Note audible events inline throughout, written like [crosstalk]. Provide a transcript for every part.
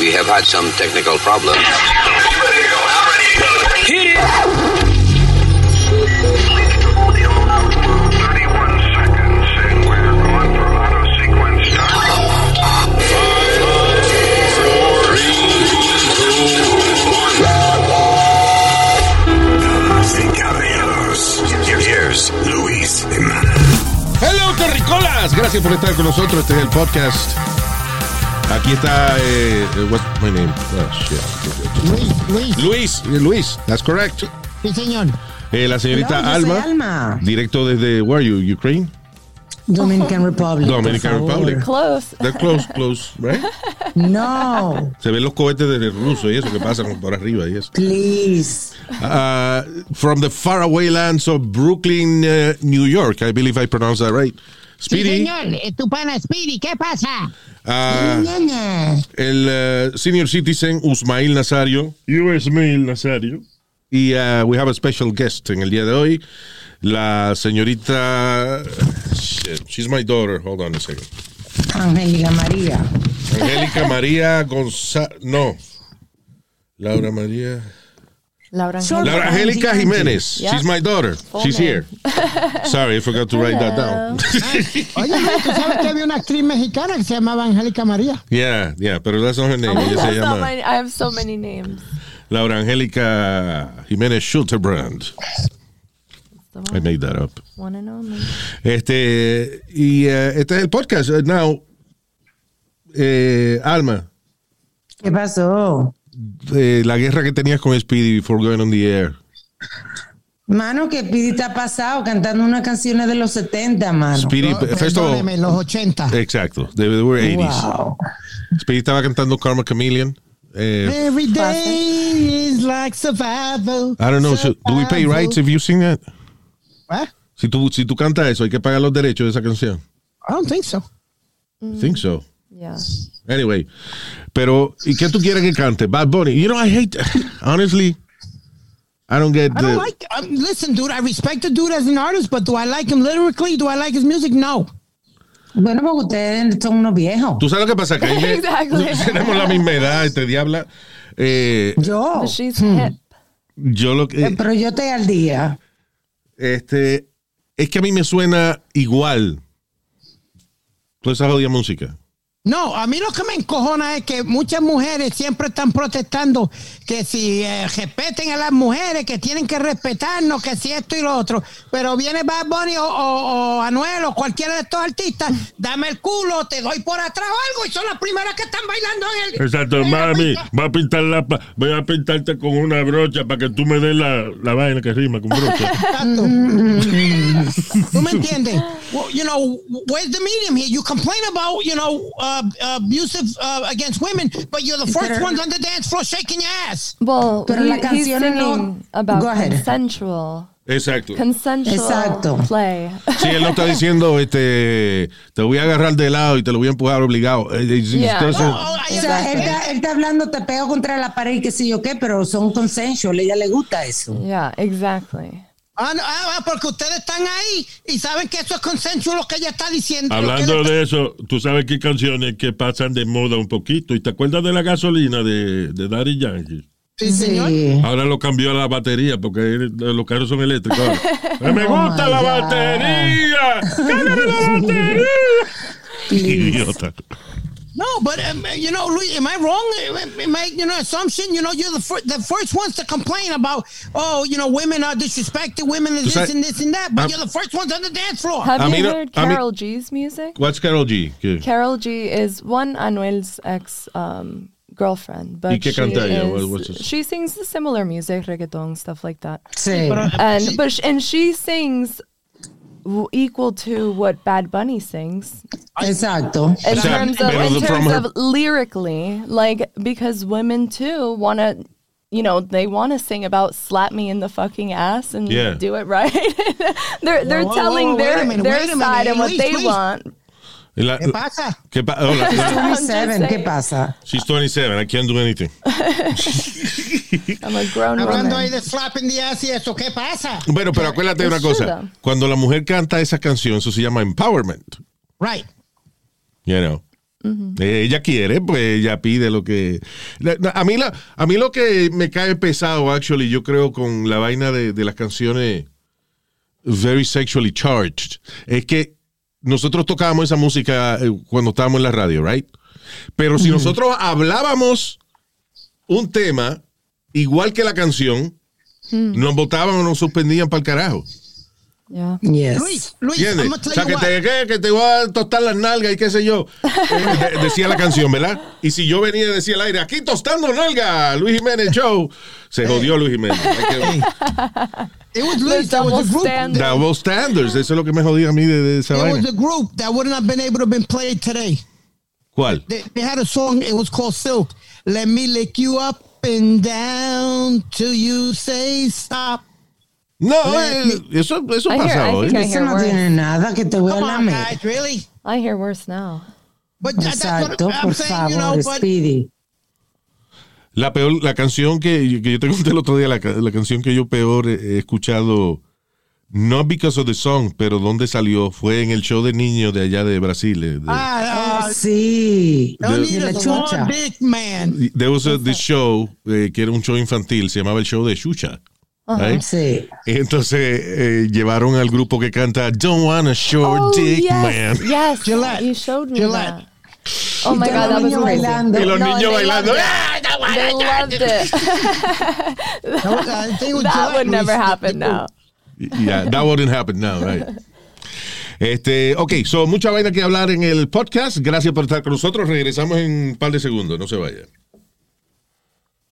We have had some technical problems. Hit it! Luis. Hello, Terricolas. Gracias por estar con nosotros. Este es el podcast. Aquí está. Eh, what's my name? Oh, shit. Luis, Luis. Luis. eh, Luis. That's correct. Sí, señor. Eh, la señorita soy Alma. Alma. Directo desde. Where are you? Ukraine? Dominican [laughs] Republic. Dominican. Republic. Close. They're close, close, right? [laughs] No, Se ven los cohetes del ruso y eso que pasan por arriba y eso. please. Uh, from the faraway lands of Brooklyn, uh, New York. I believe I pronounced that right. Sí, Speedy. señor. Es tu pana Speedy. ¿Qué pasa? uh, Ñaña. el uh, senior citizen Usmail Nazario. Usmail Nazario. Y uh, we have a special guest en el día de hoy. La señorita. Shit, she's my daughter. Hold on a second. Angélica María. Angélica María González. No. Laura María. Laura. Laura Angélica Jiménez. Yeah. She's my daughter. She's here. [laughs] Sorry, I forgot to write that down. [laughs] Oye, ¿tú sabes que había una actriz mexicana que se llamaba Angélica María? yeah, yeah, pero that's not her name. Ella se That's not llama my, I have so many names. Laura Angélica Jiménez Schulterbrand. The I made that up. one and only. Este, y eh, este es el podcast. Uh, Now, eh, Alma, ¿Qué pasó? La guerra que tenías con Speedy before going on the air. Mano, que Pidi está pasado cantando unas canciones de los 70, mano. Speedy, No, first of all, perdóneme, los 80. exacto, they, they were 80s. Wow. Speedy estaba cantando Karma Chameleon. Eh, Every day is like survival. I don't know, do we pay rights if you sing that? What? Si tú, si tú cantas eso, hay que pagar los derechos de esa canción. I don't think so. I think so. Yeah. Anyway, pero ¿y qué tú quieres que cante? Bad Bunny. You know, I hate. Honestly, I don't get I the. don't like. Um, listen, dude. I respect the dude as an artist, but do I like him lyrically? Do I like his music? No. Bueno, porque ustedes son unos viejos. Tú sabes lo que pasa que [laughs] Exactly. [laughs] tenemos la misma edad, este diabla. Eh, Yo. Hip. yo lo que Eh, Pero yo estoy al día. este es que a mí me suena igual toda esa jodida música. No, a mí lo que me encojona es que muchas mujeres siempre están protestando que si eh, respeten a las mujeres, que tienen que respetarnos, que si esto y lo otro. Pero viene Bad Bunny o, o- o Anuel o cualquiera de estos artistas, dame el culo, te doy por atrás o algo y son las primeras que están bailando en el... Exacto, en mami, voy a pintar la voy a pintarte con una brocha para que tú me des la, la vaina que rima con brocha. Exacto. [laughs] ¿Tú me entiendes? Well, you know, where's the medium here? You complain about, you know, uh, abusive uh, against women, but you're the first Pero- ones on the dance floor shaking your ass. Well, Pero la he's canción no- singing about Go ahead. consensual, Exacto. consensual Exacto. play. Sí, él no está diciendo, este, te voy a agarrar de lado y te lo voy a empujar obligado. Eh, eh, Yeah. entonces- Oh, I O sea, él está, él está hablando, te pego contra la pared y qué sé yo qué, pero son consensual, ella le gusta eso. yeah, exactly. Ah, no, ah, porque ustedes están ahí y saben que eso es consensual lo que ella está diciendo. Hablando está- de eso, tú sabes que hay canciones que pasan de moda un poquito. ¿Y te acuerdas de la gasolina de, de Daddy Yankee? Sí, señor. Sí. Ahora lo cambió a la batería porque los carros son eléctricos. ahora. [laughs] ¡Me Oh gusta la batería! ¡Cállame la [laughs] batería! Idiota. No, but um, you know, Luis, am I wrong? Am I, you know, assumption? You know, you're the fir- the first ones to complain about, oh, you know, women are disrespected, women are this sabes- and this and that, but Ah. you're the first ones on the dance floor. Have A you mí no- heard a mí- Carol G's music? What's Carol G? ¿Qué? Carol G is one Anuel's ex um, girlfriend, but she, canta is- What- she sings the similar music, reggaeton, stuff like that. Sí. And but sh- and she sings w- equal to what Bad Bunny sings Exacto. in O sea, terms of in terms of lyrically, like because women too want to. You know, they want to sing about slap me in the fucking ass and Yeah. do it right. [laughs] they're they're Whoa, whoa, telling whoa, wait a their minute, their wait a minute. side and what Luis, they Luis. want. La- ¿Qué pasa? ¿Qué pa- oh, la- la- 27, ¿qué pasa? she's 27. I can't do anything. [laughs] I'm a grown Hablando ahí woman. de slapping the ass y eso, ¿qué pasa? Bueno, pero acuérdate de una cosa. Cuando la mujer canta esa canción, eso se llama empowerment. Right. You know. Eh, ella quiere, pues ella pide lo que. A mí, la, a mí lo que me cae pesado, actually, yo creo, con la vaina de, de las canciones very sexually charged, es que nosotros tocábamos esa música eh, cuando estábamos en la radio, right? Pero si nosotros hablábamos un tema igual que la canción, nos votaban o nos suspendían para el carajo. Yeah. Yes. Luis, Luis. I'm O sea, que te, que, que te voy a tostar las nalgas y qué sé yo. Eh, de- decía la canción, ¿verdad? Y si yo venía y decía al aire, aquí tostando nalga, Luis Jiménez Show, se jodió Luis Jiménez. It was The Luis, that was a group. standard. Double standards, eso es lo que me jodía a mí de, de esa It was vaina. a group that wouldn't have been able to been played today. ¿Cuál? They, they had a song, it was called Silk. Let me lick you up and down till you say stop. No, eh, eso, eso I hear- pasa I hoy. think I Eso hear no worse. tiene nada que te voy a Come on, lamer. guys, really? I hear worse now. But that- that's what Exacto, I'm por saying, you favor, know, but Speedy. La peor, la canción que, que yo te conté el otro día, la, ca- la canción que yo peor he, he escuchado, no because of the song, pero dónde salió, fue en el show de niños de allá de Brasil. eh, de- ah, uh, Sí. don't De la a chucha. dick man. There was a, this show eh, que era un show infantil, se llamaba el show de Chucha. Right? Sí. Entonces eh, llevaron al grupo que canta Don't Want a Short Oh, Dick yes, Man. yes. Gillette. You showed me Gillette. that. Oh my god, that was bailando. Y los No, niños they bailando. loved it. "Ah, wanna They loved dick." it. Was [laughs] that Gillette, would never happen now. Yeah, that wouldn't happen now, right? Este, ok, so mucha vaina que hablar en el podcast. Gracias por estar con nosotros. Regresamos en un par de segundos. No se vaya.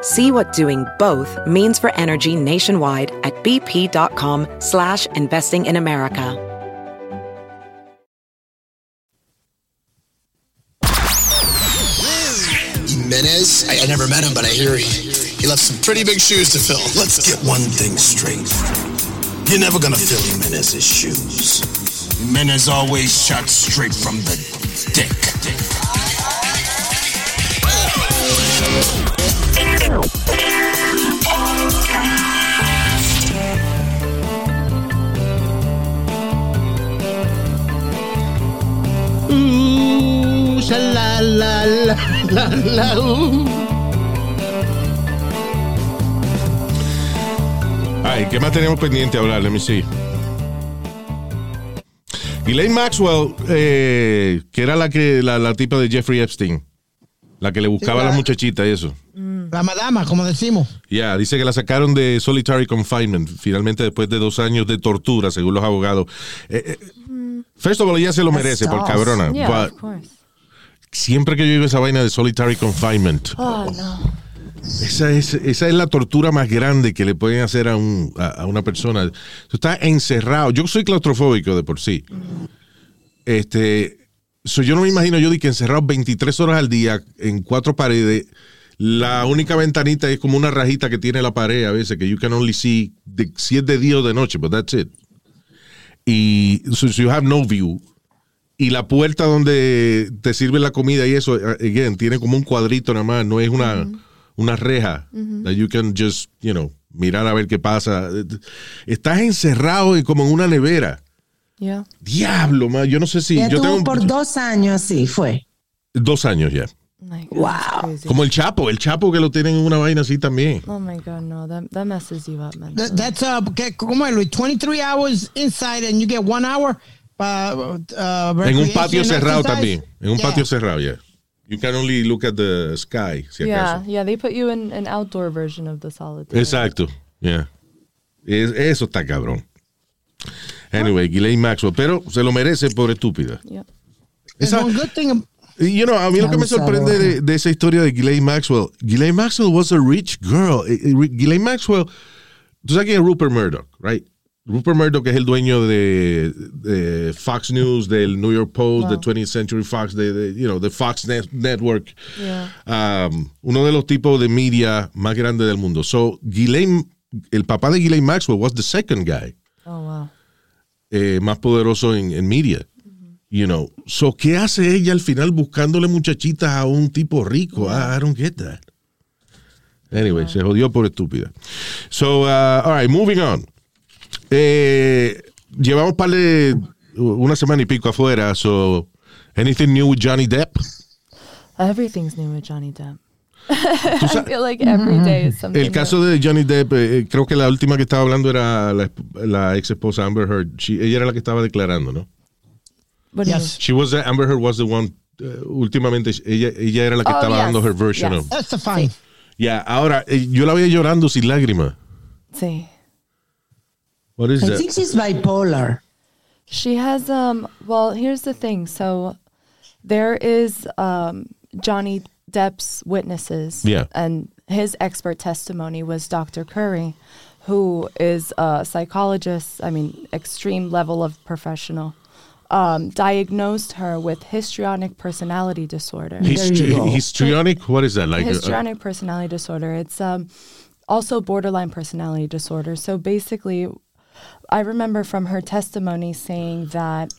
See what doing both means for energy nationwide at bp.com slash investing in America. Jimenez? I, I never met him, but I hear he, he left some pretty big shoes to fill. Let's get one thing straight. You're never gonna fill Jimenez's shoes. Jimenez always shot straight from the dick. Sha-la, la, ooh. Ay, ¿qué más tenemos pendiente hablar? Let me see. Maxwell, eh, que era la que la, la tipa de Jeffrey Epstein, la que le buscaba a la- las muchachitas y eso. La madama, como decimos. Ya, dice que la sacaron de solitary confinement, finalmente después de dos años de tortura, según los abogados. Eh, eh, first of all, ella se lo merece por cabrona. Yeah, but of course. siempre que yo digo esa vaina de solitary confinement, Oh no. esa es, esa es la tortura más grande que le pueden hacer a, un, a, a una persona. Tú estás encerrado. Yo soy claustrofóbico de por sí. Este, so yo no me imagino yo de que encerrado 23 horas al día en cuatro paredes. La única ventanita es como una rajita que tiene la pared a veces, que you can only see de, si es de día o de noche, but that's it. Y so, so you have no view. Y la puerta donde te sirve la comida y eso, uh, again, tiene como un cuadrito nada más, no es una, una reja. That you can just, you know, mirar a ver qué pasa. Estás encerrado y como en una nevera. Yeah. Diablo, man. Yo no sé si. Ya yo tuvo tengo por dos años así, fue. dos años ya. Oh Wow. Como el Chapo, el Chapo que lo tienen en una vaina así también. Oh my god, no, that that messes you up, man. That, that's uh, que- como es, Luis, 23 hours inside and you get one hour. Uh, uh, En un patio cerrado exercise. también. En un Yeah. patio cerrado, ya. You can only look at the sky, si yeah, acaso. yeah, they put you in an outdoor version of the solitary. Exacto, yeah. Es- eso está cabrón. Anyway, Ghislaine Maxwell, pero se lo merece por estúpida. Esa- ab- You know, a mí lo que me sorprende de, de esa historia de Ghislaine Maxwell, Ghislaine Maxwell was a rich girl. Eh, eh, Ghislaine Maxwell, tú sabes quién es Rupert Murdoch, right? Rupert Murdoch es el dueño de, de Fox News, del New York Post, de 20th Century Fox, de, de, you know, de Fox Net- Network. Yeah. Um, uno de los tipos de media más grandes del mundo. So, Ghislaine, el papá de Ghislaine Maxwell was the second guy Oh wow. Eh, más poderoso en, en media. You know. So, ¿qué hace ella al final buscándole muchachitas a un tipo rico? I, I don't get that. Anyway, se jodió por estúpida. So, uh, all right, moving on. Eh, llevamos par de una semana y pico afuera. So, anything new with Johnny Depp? Everything's new with Johnny Depp. I feel like every day is something. El caso de Johnny Depp, eh, creo que la última que estaba hablando era la, la ex esposa Amber Heard. She- ella era la que estaba declarando, ¿no? new. Yes. She was the, Amber Heard was the one. uh, últimamente ella, ella era la que Oh, estaba yes, dando her version yes. of. That's the fine. Yeah, ahora eh, yo la veía llorando sin lágrimas. Sí. What is I that? think she's bipolar. She has um well, here's the thing. So there is um Johnny Depp's witnesses. Yeah. And his expert testimony was Dr. Curry, who is a psychologist, I mean, extreme level of professional. Um, diagnosed her with histrionic personality disorder. Histri- histrionic? What is that? Like uh, histrionic personality disorder. It's um, also borderline personality disorder. So basically, I remember from her testimony saying that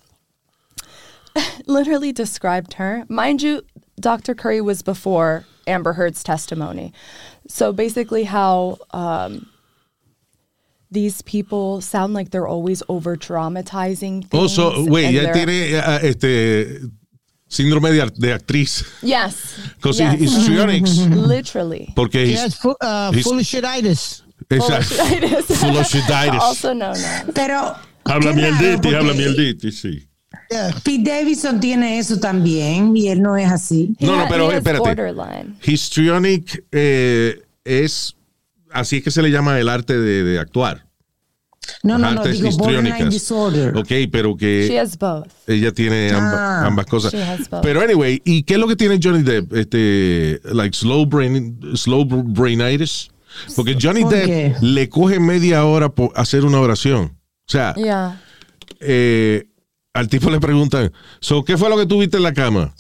[laughs] literally described her. Mind you, Dr. Curry was before Amber Heard's testimony. So basically, how um, these people sound like they're always over dramatizing things. Oh, so, güey, and ya they're- tiene uh, este síndrome de, de actriz. Yes. Because yes. histrionics. Literally. Porque He his, has fu- uh, he's- foolishititis. exacto. Full of shiditis. also known as. Pero. Habla qué raro, mielditis, porque habla mielditis, sí. Pete Davidson tiene eso también y él no es así. No, no, pero espérate. borderline. Histrionic eh, es, así es que se le llama el arte de, de actuar. No, no, no, digo borderline disorder. Ok, pero que... She has both. Ella tiene amba- Ah. ambas cosas. She has both. Pero anyway, ¿y qué es lo que tiene Johnny Depp? Este, like slow brain, slow brainitis. Porque Johnny ¿Por Depp le coge media hora por hacer una oración. O sea, Yeah. eh, al tipo le preguntan, so, ¿qué fue lo que tuviste en la cama?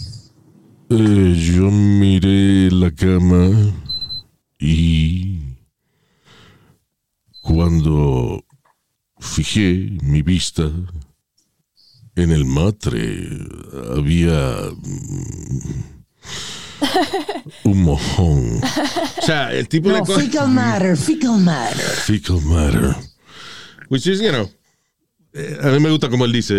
"Eh, yo miré la cama y cuando fijé mi vista en el matre había mm, un mojón. O sea, el tipo le No, coge fecal matter, fecal matter. fecal matter. Which is, you know, eh, a mí me gusta como él dice,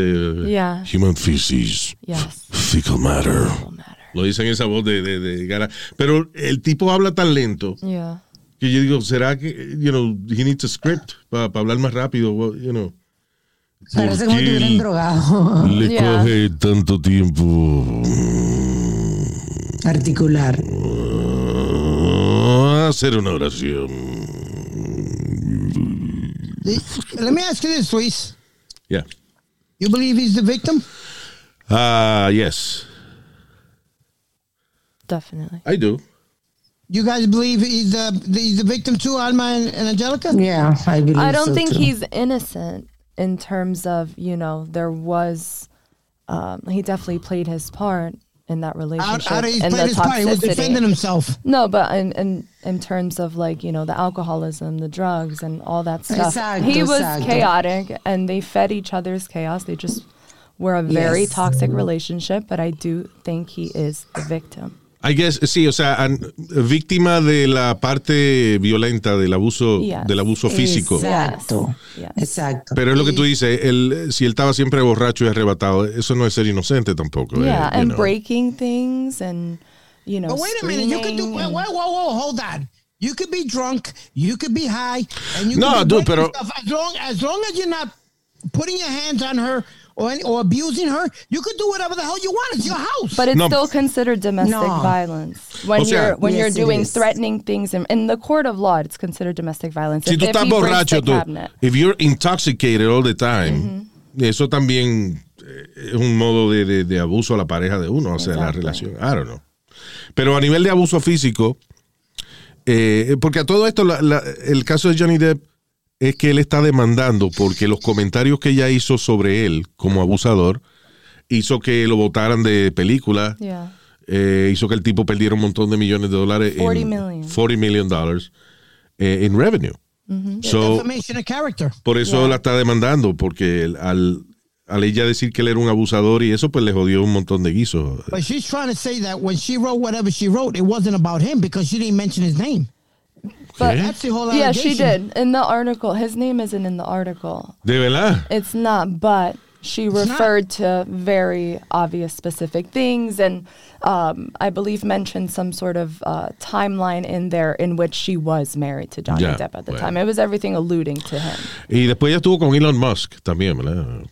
Yeah. human feces, Yes. fecal matter. Matter. Lo dice en esa voz de, de, de gana. Pero el tipo habla tan lento Yeah. que yo digo, ¿será que, you know, he needs a script para hablar más rápido? Well, you know. Parece ¿Por como estuvieran drogado. Le Yeah. coge tanto tiempo Articular. ah, hacer una oración. Let me ask you this, Luis. Yeah. You believe he's the victim? Ah, yes, Definitely. I do. You guys believe he's the he's the victim too, Alma and, and Angelica? Yeah, I believe I don't so, think too. he's innocent in terms of, you know, there was, um, he definitely played his part in that relationship. out of his and played his part. He was defending himself. No, but in, in in terms of like you know the alcoholism, the drugs, and all that stuff, Exacto, he was exacto. chaotic, and they fed each other's chaos. They just were a very Yes. toxic relationship. But I do think he is the victim. I guess, sí, o sea, an- víctima de la parte violenta, del abuso, Yes. del abuso físico. Exacto. Yes. Exacto. Pero es lo que tú dices, él, si él estaba siempre borracho y arrebatado, eso no es ser inocente tampoco. eh, Yeah, and know. breaking things, and you know. But wait a minute, you could do. Whoa, and- whoa, whoa, whoa, hold on. You could be drunk, you could be high, and you No, could be dude, pero- stuff as long as long as you're not putting your hands on her or, any- or abusing her, you could do whatever the hell you want. It's your house. But it's No. still considered domestic No. violence when O sea- you're when Yes, you're doing threatening things in, in the court of law. It's considered domestic violence. Si If- tú if estás borracho, the tú, cabinet. if you're intoxicated all the time, eso también eh, es un modo de, de- de abuso a la pareja de uno, o sea, la relación. I don't know. Pero a nivel de abuso físico, eh, porque a todo esto, la- la- el caso de Johnny Depp es que él está demandando porque los comentarios que ella hizo sobre él como abusador hizo que lo votaran de película. Yeah. eh, hizo que el tipo perdiera un montón de millones de dólares 40 en million. 40 million dollars eh, en revenue. So, Defamation of character. por eso la está demandando, porque al, al ella decir que él era un abusador y eso, pues le jodió un montón de guisos. But she's trying to say that when she wrote whatever she wrote, it wasn't about him because she didn't mention his name. But That's the whole yeah, allegation. she did in the article. His name isn't in the article. De verdad. It's not, but she referred to very obvious specific things and um, I believe mentioned some sort of uh, timeline in there in which she was married to Johnny Ya, Depp at the bueno. time. It was everything alluding to him. Y después ella estuvo con Elon Musk también, ¿verdad?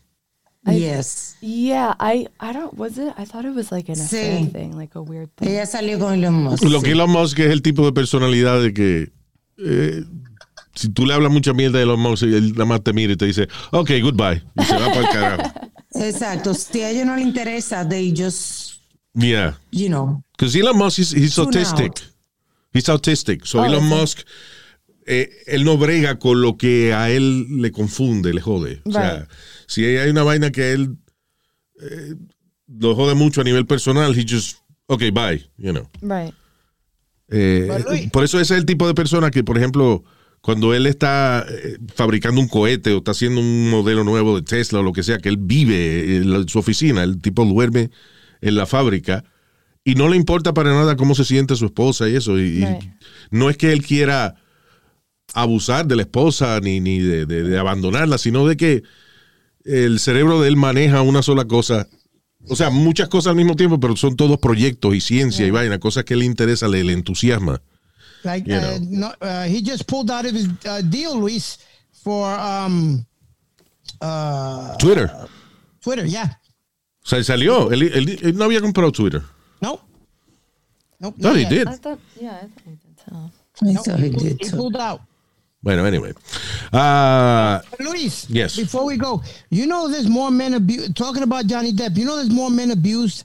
Yes. Yeah, I I don't was it? I thought it was like an Sí. thing, like a weird thing. Ella salió con Elon Musk. Lo que. Elon Musk es el tipo de personalidad de que eh, si tú le hablas mucha mierda de Elon Musk, él nada más te mira y te dice, ok, goodbye. Y se va para el [laughs] carajo. Exacto. Si a ellos no le interesa, they just, Yeah. you know. Because Elon Musk is he's autistic. out. He's autistic. So Oh, Elon? Musk, eh, él no brega con lo que a él le confunde, le jode. O sea. Si hay una vaina que él eh, lo jode mucho a nivel personal, he just, okay, bye, you know. Right. Eh, por eso ese es el tipo de persona que, por ejemplo, cuando él está eh, fabricando un cohete o está haciendo un modelo nuevo de Tesla o lo que sea, que él vive en su oficina, el tipo duerme en la fábrica y no le importa para nada cómo se siente su esposa y eso. Y, no es que él quiera abusar de la esposa ni, ni de, de- de abandonarla, sino de que el cerebro de él maneja una sola cosa. O sea, muchas cosas al mismo tiempo, pero son todos proyectos y ciencia y vaina, cosas que le interesa, le, le entusiasma. Like You uh, no, uh, he just pulled out of his uh, deal, Luis, for um, uh, Twitter. Twitter. Yeah. O sea, él salió. Él, él- él no había comprado Twitter. Nope. No, not he did. I thought yeah, I thought he did. Nope, Eso he, he pulled, did he pulled out. Bueno, anyway. Ah, Luis. Yes. Before we go, you know there's more men abused. Talking about Johnny Depp, you know there's more men abused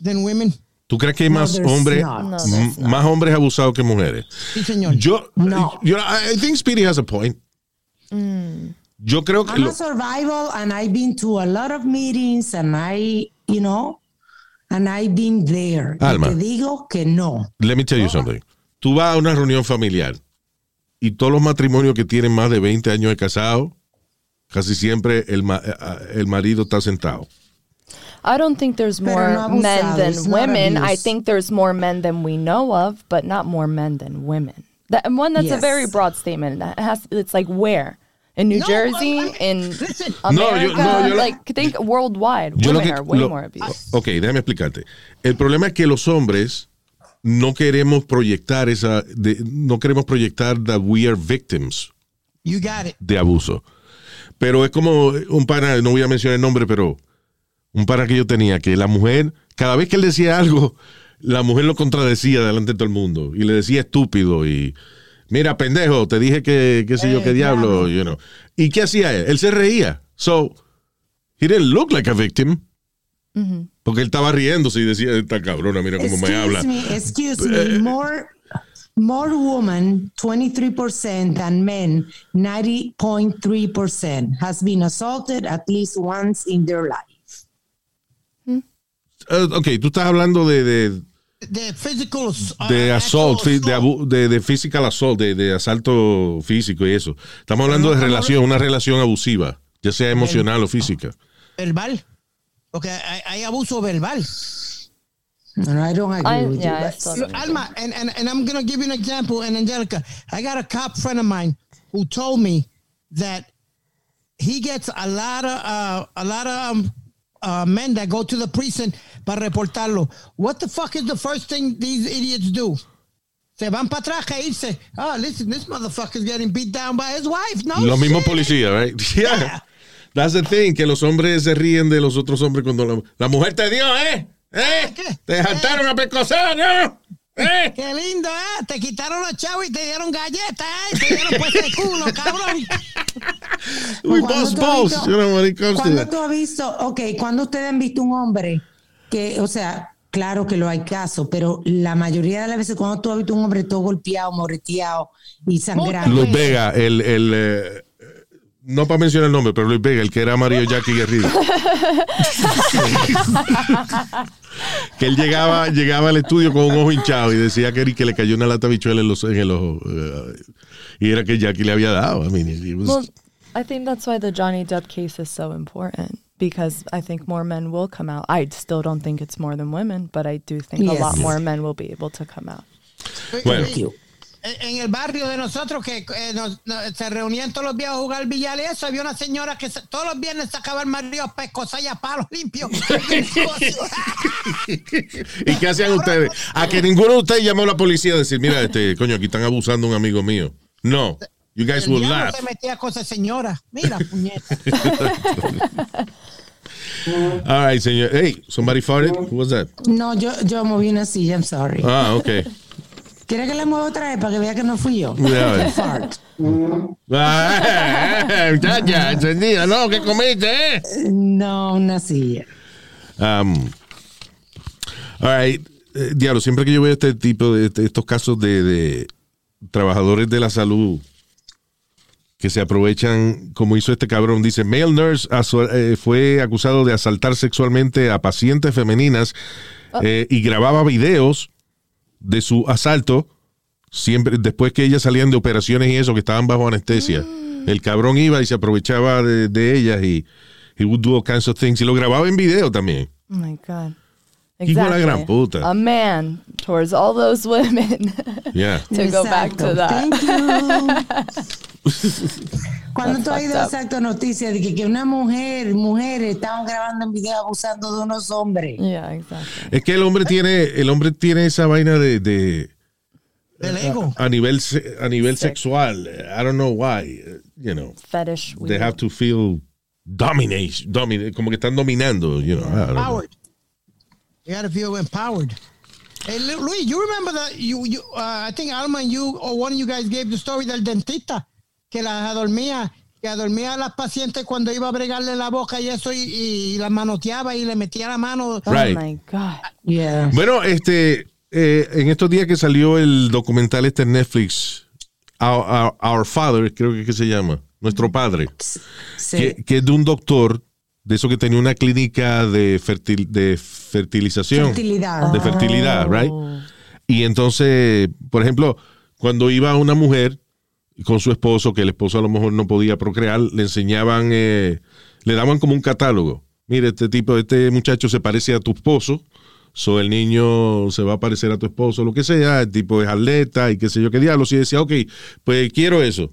than women. ¿Tú crees que hay más there's hombres. No, más hombres abusados que mujeres? Sí, señor. Yo, No. yo I I think Speedy has a point. Yo creo que I'm lo- a survival and I've been to a lot of meetings and I, you know, and I've been there. Y Alma. te digo que no. let me tell you something. Tú vas a una reunión familiar y todos los matrimonios que tienen más de 20 años de casado, casi siempre el, ma- eh, el marido está sentado. I don't think there's Pero more no men than women. I think there's more men than we know of, but not more men than women. That and one that's a very broad statement. That has it's like where in New No, Jersey, I- I- in. [laughs] No, yo- America, no, yo la- like think worldwide. Women que- are way lo- more abused. Ok, déjame explicarte. El problema es que los hombres no queremos proyectar esa, de- no queremos proyectar that we are victims You got it. de abuso. Pero es como un pana, no voy a mencionar el nombre, pero un pana que yo tenía, que la mujer, cada vez que él decía algo, la mujer lo contradecía delante de todo el mundo y le decía estúpido y mira, pendejo, te dije que, qué sé yo, Eh, qué diablo, you know. ¿Y qué hacía él? Él se reía. So, he didn't look like a victim. Porque él estaba riéndose y decía, esta cabrona, mira cómo me habla. Excuse me, excuse me. More, more women, 23%, than men, 90.3%, has been assaulted at least once in their life. Eh, ok, tú estás hablando de, de, The physical uh, de assault, de, assault. de, de physical assault, de, de asalto físico y eso. Estamos hablando no de relación, una relación abusiva, ya sea emocional o física. verbal. Porque hay, hay abuso verbal. And I don't agree I- with yeah, you. I guys. Alma, and, and, and I'm going to give you an example. And Angelica, I got a cop friend of mine who told me that he gets a lot of uh, a lot of um, uh, men that go to the precinct para reportarlo. What the fuck is the first thing these idiots do? Se van para atrás a irse. Oh, listen, this motherfucker's getting beat down by his wife. No, Los mismos shit. policías, right? [laughs] Yeah. That's the thing, que los hombres se ríen de los otros hombres cuando la, la mujer te dio, ¿eh? ¿Eh? Te saltaron a pescosar, ¿no? ¿Eh? Qué lindo, ¿eh? Te quitaron los chavos y te dieron galletas, ¿eh? Te dieron pues el culo, [laughs] cabrón. ¿Cuándo boss boss, you know, when it comes ¿Cuándo tú has visto, ok, cuando ustedes han visto un hombre que, o sea, claro que lo hay caso, pero la mayoría de las veces cuando tú has visto un hombre todo golpeado, moreteado y sangrando. Luis Vega, el, el eh, no para mencionar el nombre, pero Luis Vega, el que era Mario Jackie Guerrero. [laughs] que él llegaba, llegaba al estudio con un ojo hinchado y decía que, que le cayó una lata bichuela en, los, en el ojo. eh, y era que Jackie le había dado. I mean, it was- Well, I think that's why the Johnny Depp case is so important because I think more men will come out. I still don't think it's more than women, but I do think a Yes. lot more men will be able to come out. bueno, En el barrio de nosotros que eh, nos- nos- se reunían todos los días a jugar billar y eso, había una señora que se- todos los viernes sacaba el marido a pescosar y a palos limpios. [laughs] ¿y qué hacían ustedes? A que ninguno de ustedes llamó a la policía a decir, mira, este, coño, aquí están abusando de un amigo mío. No, you guys El will laugh. se metía con esa señora. Mira, [laughs] puñeta. All right, señor. Hey, somebody farted? Who was that? No, yo, yo moví una silla, I'm sorry. Ah, okay. ¿Quiere que la mueva otra vez para que vea que no fui yo? Ya ves. [laughs] Fart. Ah, [laughs] Muchacha, encendida, ¿no? ¿Qué comiste, eh? No, una silla. Um, all right. Eh, diablo, siempre que yo veo este tipo de estos casos de, de trabajadores de la salud que se aprovechan, como hizo este cabrón, dice, male nurse asu- eh, fue acusado de asaltar sexualmente a pacientes femeninas eh, y grababa videos de su asalto siempre después que ellas salían de operaciones y eso, que estaban bajo anestesia. El cabrón iba y se aprovechaba de, de ellas y he would do all kinds of things y lo grababa en video también. Oh my God. Hijo de la gran puta. A man towards all those women Yeah. [laughs] to go back to Exacto. that. Thank you. [laughs] Cuando tú has up. exacto noticias de que, que una mujer, mujeres estaban grabando en video abusando de unos hombres. Yeah, exactly. Es que el hombre tiene, el hombre tiene esa vaina de, de Del ego. a nivel a nivel Sick. sexual. I don't know why. You know, Fetish. they weird. have to feel domination, domine, como que están dominando. You know, I You gotta feel empowered. Hey, Lu- Luis, you remember that you, you uh, I think Alma and you or one of you guys gave the story del dentista que las adormía, que adormía a las pacientes cuando iba a bregarle la boca y eso y, y las manoteaba y le metía la mano. Oh Right. my God. Yeah. Bueno, este, eh, en estos días que salió el documental este en Netflix, Our, Our- Our Father, creo que, que se llama, Nuestro Padre, Sí. que, que es de un doctor, de eso que tenía una clínica de, fertil- de fertilización. Fertilidad. de fertilidad, right? Y entonces, por ejemplo, cuando iba una mujer con su esposo, que el esposo a lo mejor no podía procrear, le enseñaban, eh, le daban como un catálogo. Mire, este tipo, este muchacho se parece a tu esposo, so el niño se va a parecer a tu esposo, lo que sea, el tipo es atleta y qué sé yo qué diablos. Y decía, ok, pues quiero eso.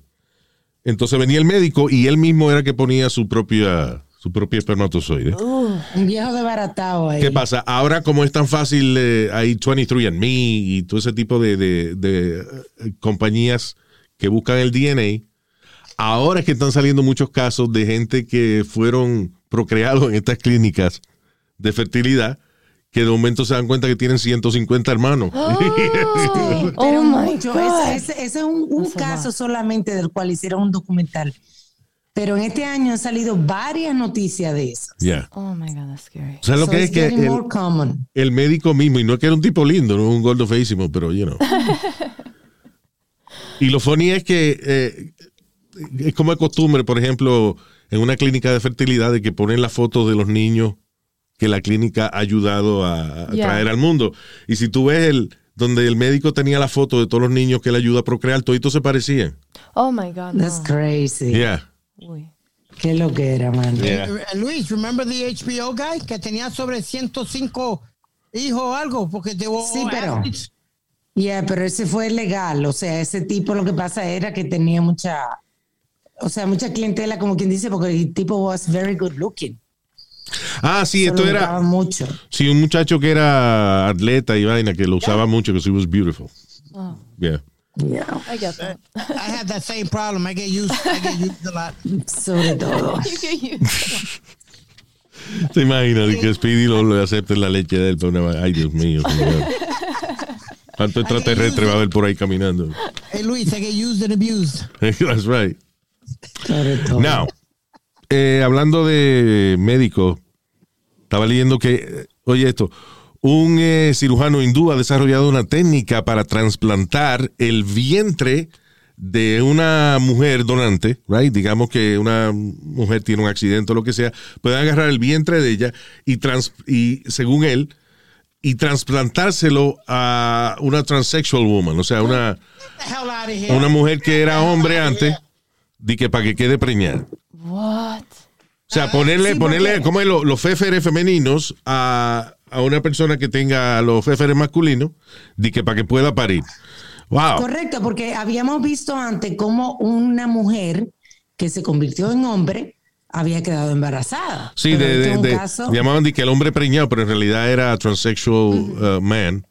Entonces venía el médico y él mismo era que ponía su propia, su propio espermatozoide. Un viejo desbaratado ahí. ¿Qué pasa? Ahora como es tan fácil, eh, hay 23andMe y todo ese tipo de, de- de, eh, compañías que buscan el DNA, ahora es que están saliendo muchos casos de gente que fueron procreados en estas clínicas de fertilidad que de momento se dan cuenta que tienen 150 hermanos. [laughs] Sí, Oh pero my mucho. God. Ese, ese- ese es un, caso solamente del cual hicieron un documental. Pero en este año han salido varias noticias de eso. Ya. Oh my God, that's scary. O sea, lo So que es que el, el médico mismo, y no es que era un tipo lindo, no un gordo feísimo, pero, you know. [laughs] y lo funny es que eh, es como de costumbre, por ejemplo, en una clínica de fertilidad, de que ponen las fotos de los niños que la clínica ha ayudado a, a Yeah. traer al mundo. Y si tú ves el donde el médico tenía la foto de todos los niños que le ayuda a procrear, toditos se parecían. Oh my God. That's No. crazy. Yeah. Uy. Qué lo que era, man. Yeah. Eh, Luis, remember the HBO guy que tenía sobre 105 hijos o algo? Porque te Sí, pero- Yeah, pero ese fue legal. O sea, ese tipo lo que pasa era que tenía mucha, o sea, mucha clientela, como quien dice, porque el tipo was very good looking. Ah, sí, esto era. mucho. Sí, un muchacho que era atleta y vaina, que lo usaba mucho, que he was beautiful. Oh. Yeah. Yeah. I get that. I have that same problem. I get used. I get used a lot. [laughs] Sobre todo. [laughs] you get used. ¿Te imaginas que Speedy lo, lo acepte la leche de él? Pero una- Ay, Dios mío. señor. ¿Cuánto extraterrestre va a haber por ahí caminando? Hey Luis, I get used and abused. [laughs] That's right. Now, eh, hablando de médicos, estaba leyendo que, oye esto, un eh, cirujano hindú ha desarrollado una técnica para trasplantar el vientre de una mujer donante, right? Digamos que una mujer tiene un accidente o lo que sea, pueden agarrar el vientre de ella y, trans- y según él, y trasplantárselo a una transsexual woman, o sea, una, una mujer que era hombre antes, di que para que quede preñada. What? O sea, ponerle, sí, ponerle porque- como es lo- los féferes femeninos a, a una persona que tenga los féferes masculinos, di que para que pueda parir. Wow. Correcto, porque habíamos visto antes cómo una mujer que se convirtió en hombre había quedado embarazada. Sí, de, de- de- caso- llamaban de que el hombre preñado, pero en realidad era transsexual uh, man,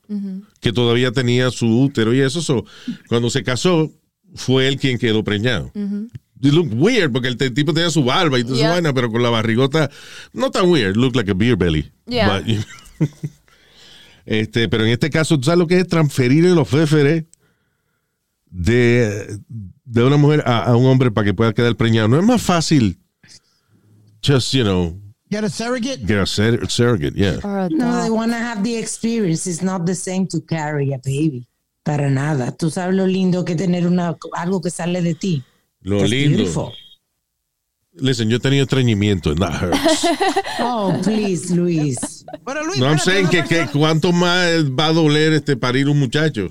que todavía tenía su útero y eso. so, cuando se casó, fue él quien quedó preñado. It looked weird porque el tipo tenía su barba y toda su Yeah. vaina, pero con la barrigota no tan weird. Looked like a beer belly. Yeah. But, you know, [laughs] este, pero en este caso, ¿tú sabes lo que es transferir los féferes de, de una mujer a, a un hombre para que pueda quedar preñado? No es más fácil just, you know, Get a surrogate. get a sur- surrogate, yeah. A No, they want to have the experience. It's not the same to carry a baby. Para nada. Tú sabes lo lindo que tener una, algo que sale de ti. Lo That's lindo. beautiful. Listen, yo he tenido estreñimiento, and that hurts. [laughs] Oh, please, Luis. Pero Luis, No, I'm saying que, que cuánto más va a doler este parir un muchacho.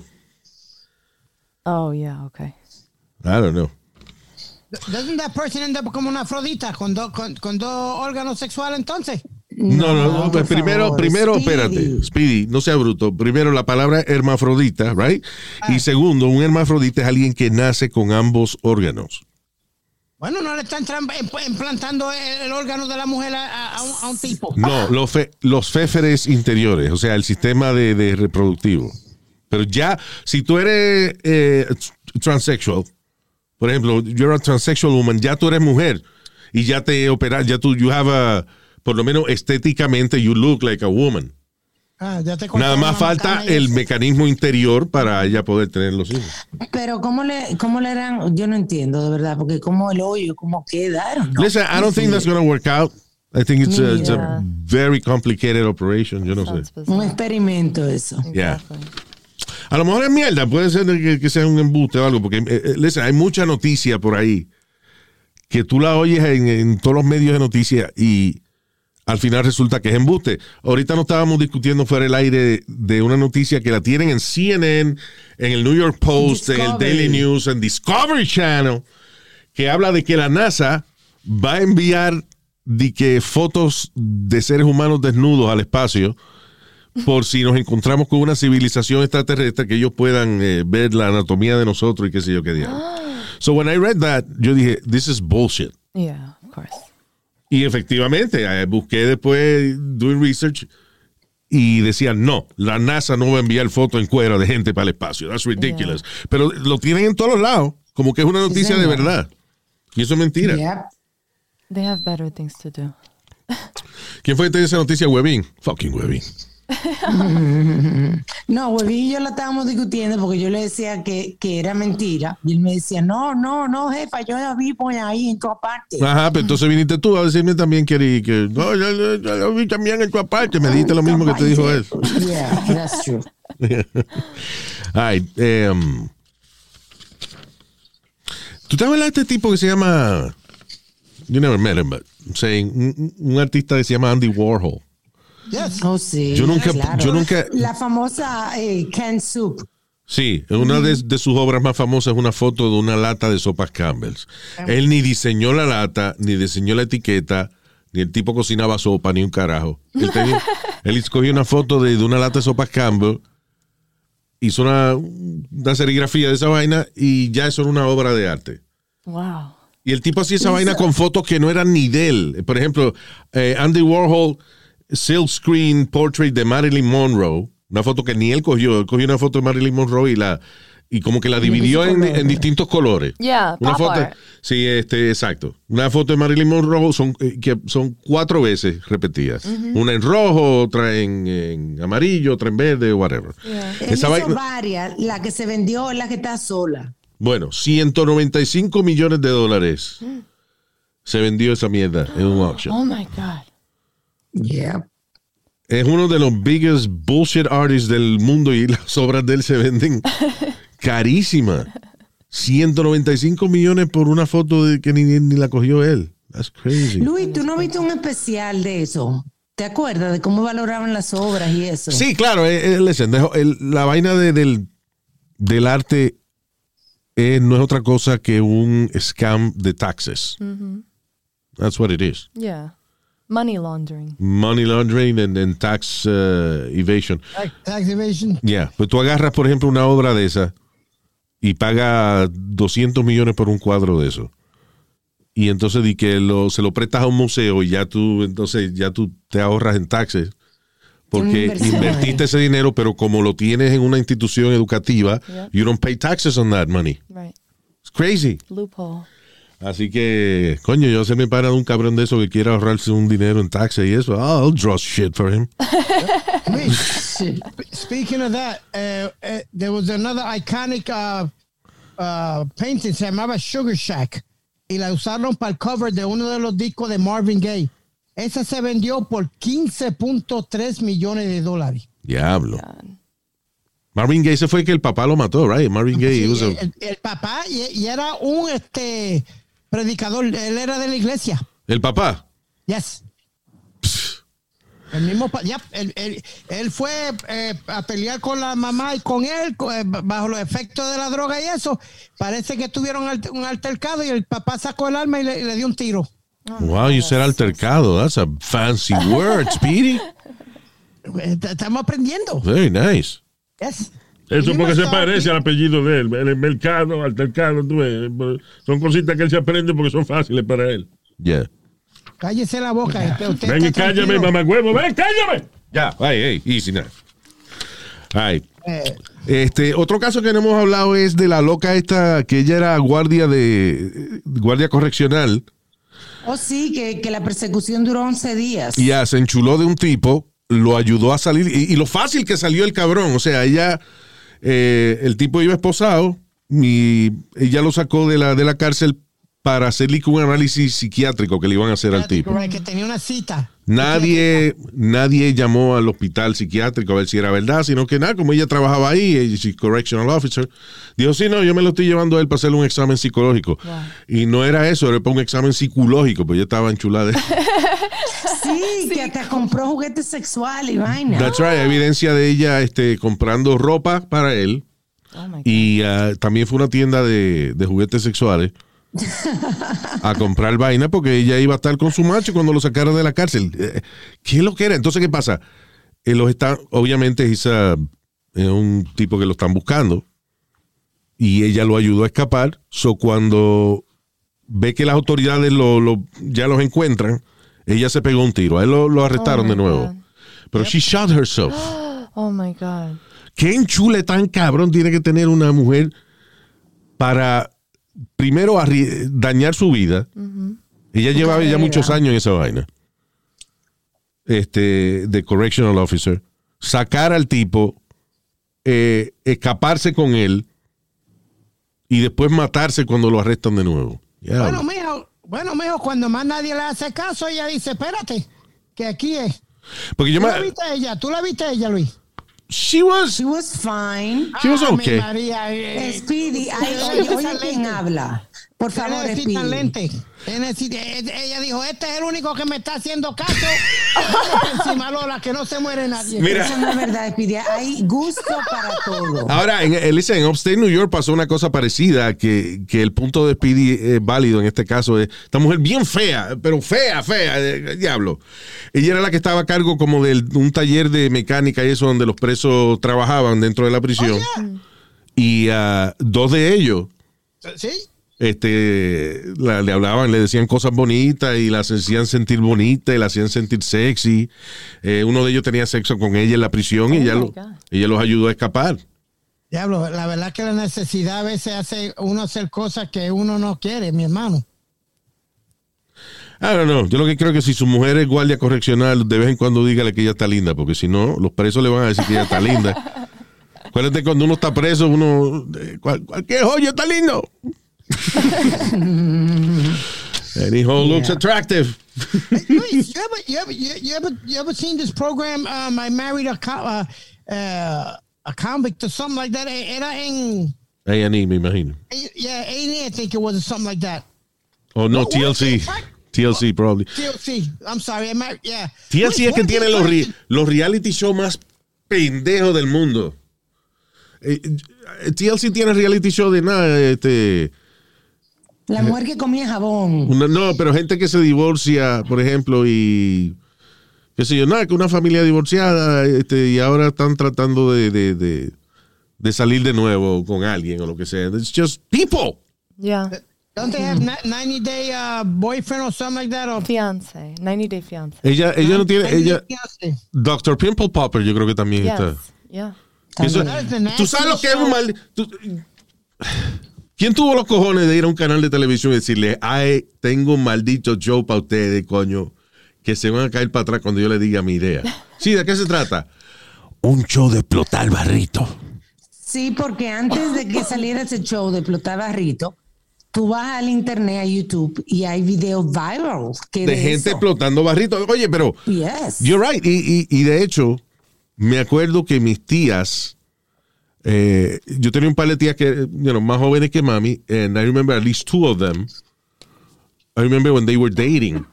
Oh, yeah, okay. I don't know. Doesn't that person end up como una afrodita con, do- con, con dos órganos sexuales entonces? No, no, no. pues primero, favor, primero, Speedy. espérate, Speedy, no sea bruto. Primero, la palabra hermafrodita, right? Y segundo, un hermafrodita es alguien que nace con ambos órganos. Bueno, no le están implantando el, órgano de la mujer a, un, a un tipo. No, los, fe- los féferes interiores, o sea, el sistema de, de reproductivo. Pero ya, si tú eres eh, tr- transsexual, por ejemplo, you're a transsexual woman, ya tú eres mujer y ya te operas, ya tú, you have a, por lo menos estéticamente, you look like a woman. Ah, ya te Nada más falta el mecanismo interior para ella poder tener los hijos. Pero ¿cómo le, cómo le eran? Yo no entiendo, de verdad, porque como el hoyo, cómo queda. I don't know. Listen, I don't think that's going to work out. I think it's a, it's a Yeah. very complicated operation. Yo no sé. Sounds Un experimento eso. Yeah. A lo mejor es mierda, puede ser que, que sea un embuste o algo, porque eh, eh, listen, hay mucha noticia por ahí que tú la oyes en, en todos los medios de noticias y al final resulta que es embuste. Ahorita no estábamos discutiendo fuera del aire de una noticia que la tienen en CNN, en el New York Post, en el. Daily News, en Discovery Channel, que habla de que la NASA va a enviar de que fotos de seres humanos desnudos al espacio por si nos encontramos con una civilización extraterrestre que ellos puedan eh, ver la anatomía de nosotros y qué sé yo qué diablo. So when I read that, yo dije, this is bullshit. Yeah, of course. Y efectivamente, eh, busqué después doing research y decían, no, la NASA no va a enviar fotos en cuero de gente para el espacio. That's ridiculous. Pero lo tienen en todos lados, como que es una noticia de verdad. Y eso es mentira. They have better things to do. ¿Quién fue que te dio esa noticia? Webin. Fucking Webin. [laughs] No, Huevín y yo la estábamos discutiendo porque yo le decía que, que era mentira. Y él me decía, no, no, no, jefa, yo la vi por ahí en tu aparte. Ajá, pero entonces viniste tú a decirme también que, que no, yo, yo- yo lo vi también en tu aparte. Me dijiste lo mismo que te dijo él. Yeah, that's true. [laughs] Ay, em, ¿Tú te acuerdas de este tipo que se llama... You never met him, but I'm saying, un, un artista que se llama Andy Warhol. Yes. Oh, sí. Yo nunca- claro. yo nunca- La famosa eh, Can Soup. Sí, una de, de sus obras más famosas es una foto de una lata de sopas Campbell's. Él ni diseñó la lata, ni diseñó la etiqueta, ni el tipo cocinaba sopa, ni un carajo. Él, tenía- [laughs] él escogió una foto de, de una lata de sopas Campbell, hizo una, una serigrafía de esa vaina y ya eso era una obra de arte. Wow. Y el tipo hacía esa vaina con fotos que no eran ni de él. Por ejemplo, eh, Andy Warhol, silk screen portrait de Marilyn Monroe. Una foto que ni él cogió. Él cogió una foto de Marilyn Monroe y la, y como que la dividió en, en distintos colores. Yeah, Una foto, art. sí, este, exacto. Una foto de Marilyn Monroe son, eh, que son cuatro veces repetidas. Una en rojo, otra en, en amarillo, otra en verde, whatever. Él Esa hizo varias. La que se vendió es la que está sola. bueno, 195 millones de dólares se vendió esa mierda en un auction. Oh my God. Yeah. Es uno de los biggest bullshit artists del mundo y [laughs] las obras de él se venden [laughs] carísimas. 195 millones por una foto de que ni, ni la cogió él. That's crazy. Luis, ¿tú no viste un especial de eso? ¿Te acuerdas de cómo valoraban las obras y eso? Sí, claro, el- la vaina de- del, del arte eh, no es otra cosa que un scam de taxes. That's what it is. Yeah. Money laundering. Money laundering and, and tax uh, evasion. Tax- tax evasion. Ya, pues tú agarras, por ejemplo, una obra de esa y pagas 200 millones por un cuadro de eso. Y entonces di que lo, se lo prestas a un museo y ya tú, entonces ya tú te ahorras en taxes. Porque invertiste ese dinero, pero como lo tienes en una institución educativa, Yeah. you don't pay taxes on that money. Right. It's crazy. Loophole. Así que, coño, yo se me para de un cabrón de eso que quiera ahorrarse un dinero en taxes y eso. Oh, I'll draw shit for him. [laughs] Speaking of that, uh, uh, there was another iconic uh, uh, painting, se llamaba Sugar Shack, y la usaron para el cover de uno de los discos de Marvin Gaye. Esa se vendió por 15.3 millones de dólares. Diablo. Marvin Gaye se fue que el papá lo mató, right? Marvin Gaye. he was a- el, el papá y, y era un este predicador, él era de la iglesia. el papá. Yes. El mismo, ya, él, él- él fue eh, a pelear con la mamá y con él eh, bajo los efectos de la droga y eso. Parece que tuvieron un altercado y el papá sacó el arma y le, dio un tiro. Wow, you said altercado. That's a fancy word, Speedy. [laughs] Estamos aprendiendo. Very nice. Yes. Eso porque se parece al apellido de él. El mercado, altercado, tú ves. Son cositas que él se aprende porque son fáciles para él. Yeah. Cállese la boca. este, usted Ven y cállame, tranquilo. mamagüevo. Ven, cállame. Ya, hey, hey, easy now. Ay. Eh, Este, otro caso que no hemos hablado es de la loca esta, que ella era guardia de guardia correccional Oh, sí, que, que la persecución duró 11 días. y ya se enchuló de un tipo, lo ayudó a salir y, y lo fácil que salió el cabrón, o sea, ella, eh, el tipo iba esposado y ella lo sacó de la, de la cárcel para hacerle un análisis psiquiátrico que le iban a hacer al tipo. que tenía una cita. Nadie, nadie llamó al hospital psiquiátrico a ver si era verdad, sino que nada, como ella trabajaba ahí, ella correctional officer, dijo, sí, no, yo me lo estoy llevando a él para hacerle un examen psicológico. Y no era eso, era para un examen psicológico, pues ella estaba enchulada. [laughs] Sí, que hasta compró juguetes sexuales y vaina. That's right, evidencia de ella este, comprando ropa para él. Oh my God. Y ah, también fue una tienda de, de juguetes sexuales a comprar vaina porque ella iba a estar con su macho cuando lo sacaron de la cárcel. Eh, ¿Qué es lo que era? Entonces, ¿qué pasa? Eh, los está, obviamente es un tipo que lo están buscando y ella lo ayudó a escapar. So, cuando ve que las autoridades lo, lo- ya los encuentran, ella se pegó un tiro. A él lo, lo arrestaron Oh, de nuevo. God. Pero she shot herself. [gasps] Oh my God. ¿Qué enchule tan cabrón tiene que tener una mujer para primero dañar su vida? Ella llevaba ya muchos años en esa vaina. Este, de correctional officer. Sacar al tipo, eh, escaparse con él y después matarse cuando lo arrestan de nuevo. Bueno, mijo, bueno, mijo, cuando más nadie le hace caso, ella dice, espérate, que aquí es. Porque yo ¿Tú me. la viste a ella? ¿Tú la viste a ella, Luis? She was. She was fine. She was Ah, okay. María, eh, Speedy, ay, oye, oye quién habla. Por favor, necesita Speedy. lente. Ella necesita- eh, Ella dijo, este es el único que me está haciendo caso. Encima, Lola, que no se muere nadie. Mira. Eso no es verdad, Speedy. Hay gusto para todo. Ahora, en, en, listen, en Upstate New York pasó una cosa parecida, que, que el punto de Speedy es válido en este caso. Es, esta mujer bien fea, pero fea, fea, eh, diablo. Ella era la que estaba a cargo como de un taller de mecánica y eso, donde los presos trabajaban dentro de la prisión. Y ah, dos de ellos ¿Sí? Este, la- le hablaban, le decían cosas bonitas y la hacían sentir bonita y la hacían sentir sexy. Eh, uno de ellos tenía sexo con ella en la prisión y Oh ella, lo- los ayudó a escapar. Diablo, la verdad que la necesidad a veces hace uno hacer cosas que uno no quiere, mi hermano. I don't know. Yo lo que creo que si su mujer es guardia correccional, de vez en cuando dígale que ella está linda, porque si no, los presos le van a decir que ella está linda. [laughs] Acuérdate cuando uno está preso, uno eh, cual- cualquier joya está lindo. [laughs] Hoe looks attractive. Luis, you ever, you ever, you, ever, you ever seen this program? Um, I married a, uh, uh, a convict or something like that. Era en, A&E, me imagino. yeah, A&E, I think it was or something like that. Oh, no, What- TLC. TLC, probably. TLC. I'm sorry, yeah. TLC Luis, es que tiene los, re- los reality shows más pendejos del mundo. Eh, eh, TLC tiene reality show de nada, este... La mujer que comía jabón. Una- no, pero gente que se divorcia, por ejemplo, y qué sé yo, nada, que una familia divorciada este, y ahora están tratando de, de, de, de salir de nuevo con alguien o lo que sea. It's just people. Yeah. Don't they have ni- 90 day uh, boyfriend or something like that? Or Fiance. 90 day fiance. Ella, ella no tiene, 90 ella? Dr. Pimple Popper, yo creo que también Yes. está. Yeah. Eso- tú sabes lo que es un mal. tú- ¿Quién tuvo los cojones de ir a un canal de televisión y decirle, ay, tengo un maldito show para ustedes, coño, que se van a caer para atrás cuando yo le diga mi idea? Sí, ¿de qué se trata? Un show de explotar barrito. Sí, porque antes de que saliera ese show de Explotar Barrito, tú vas al internet, a YouTube, y hay videos viral. Que De de gente eso. explotando barrito. Oye, pero Yes. You're right. Y, y- y de hecho, me acuerdo que mis tías, eh, yo tenía un par de tías que, you know, más jóvenes que mami, and I remember at least two of them. I remember when they were dating.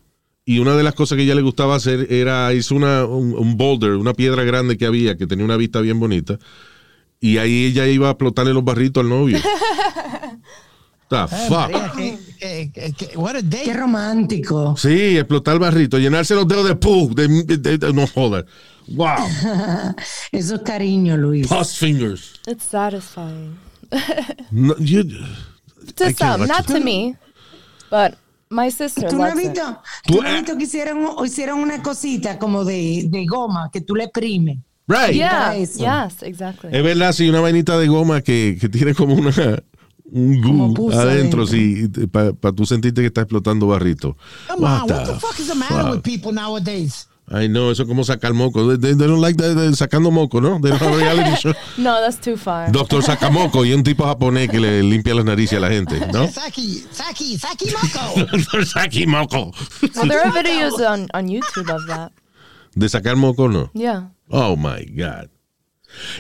Y una de las cosas que ella le gustaba hacer era irse una, un, un boulder, una piedra grande que había, que tenía una vista bien bonita. Y ahí ella iba a explotarle los barritos al novio. [laughs] The Eh, fuck. María, que- what a day. Qué romántico. Sí, explotar barrito, llenarse los dedos de pug, de, de- de- no joder. Wow. [laughs] Eso es cariño, Luis. Pus fingers. It's satisfying. No, you- To some, watch not it. to me, but my sister ¿Tú no has loves it. visto, Tú- has visto que hicieron, hicieron una cosita como de, de goma que tú le primes? Right. Yeah. Yes, exactly. Es verdad, sí, una vainita de goma que, que tiene como una un goo adentro, adentro. sí, para tú sentirte que está explotando barrito. Come on, what the the fuck is the matter fuck? with people nowadays? Ay, no, eso es como sacar moco. They, they don't like that, that- sacando moco, ¿no? They don't have reality [laughs] show. No, that's too far. Doctor Sacamoco y un tipo japonés que le limpia las narices a la gente, ¿no? [laughs] Saki, Saki, Saki Moko. [laughs] Doctor Sacamoco. Well, there are videos on, on YouTube of that. De sacar moco, no. Yeah. Oh my God.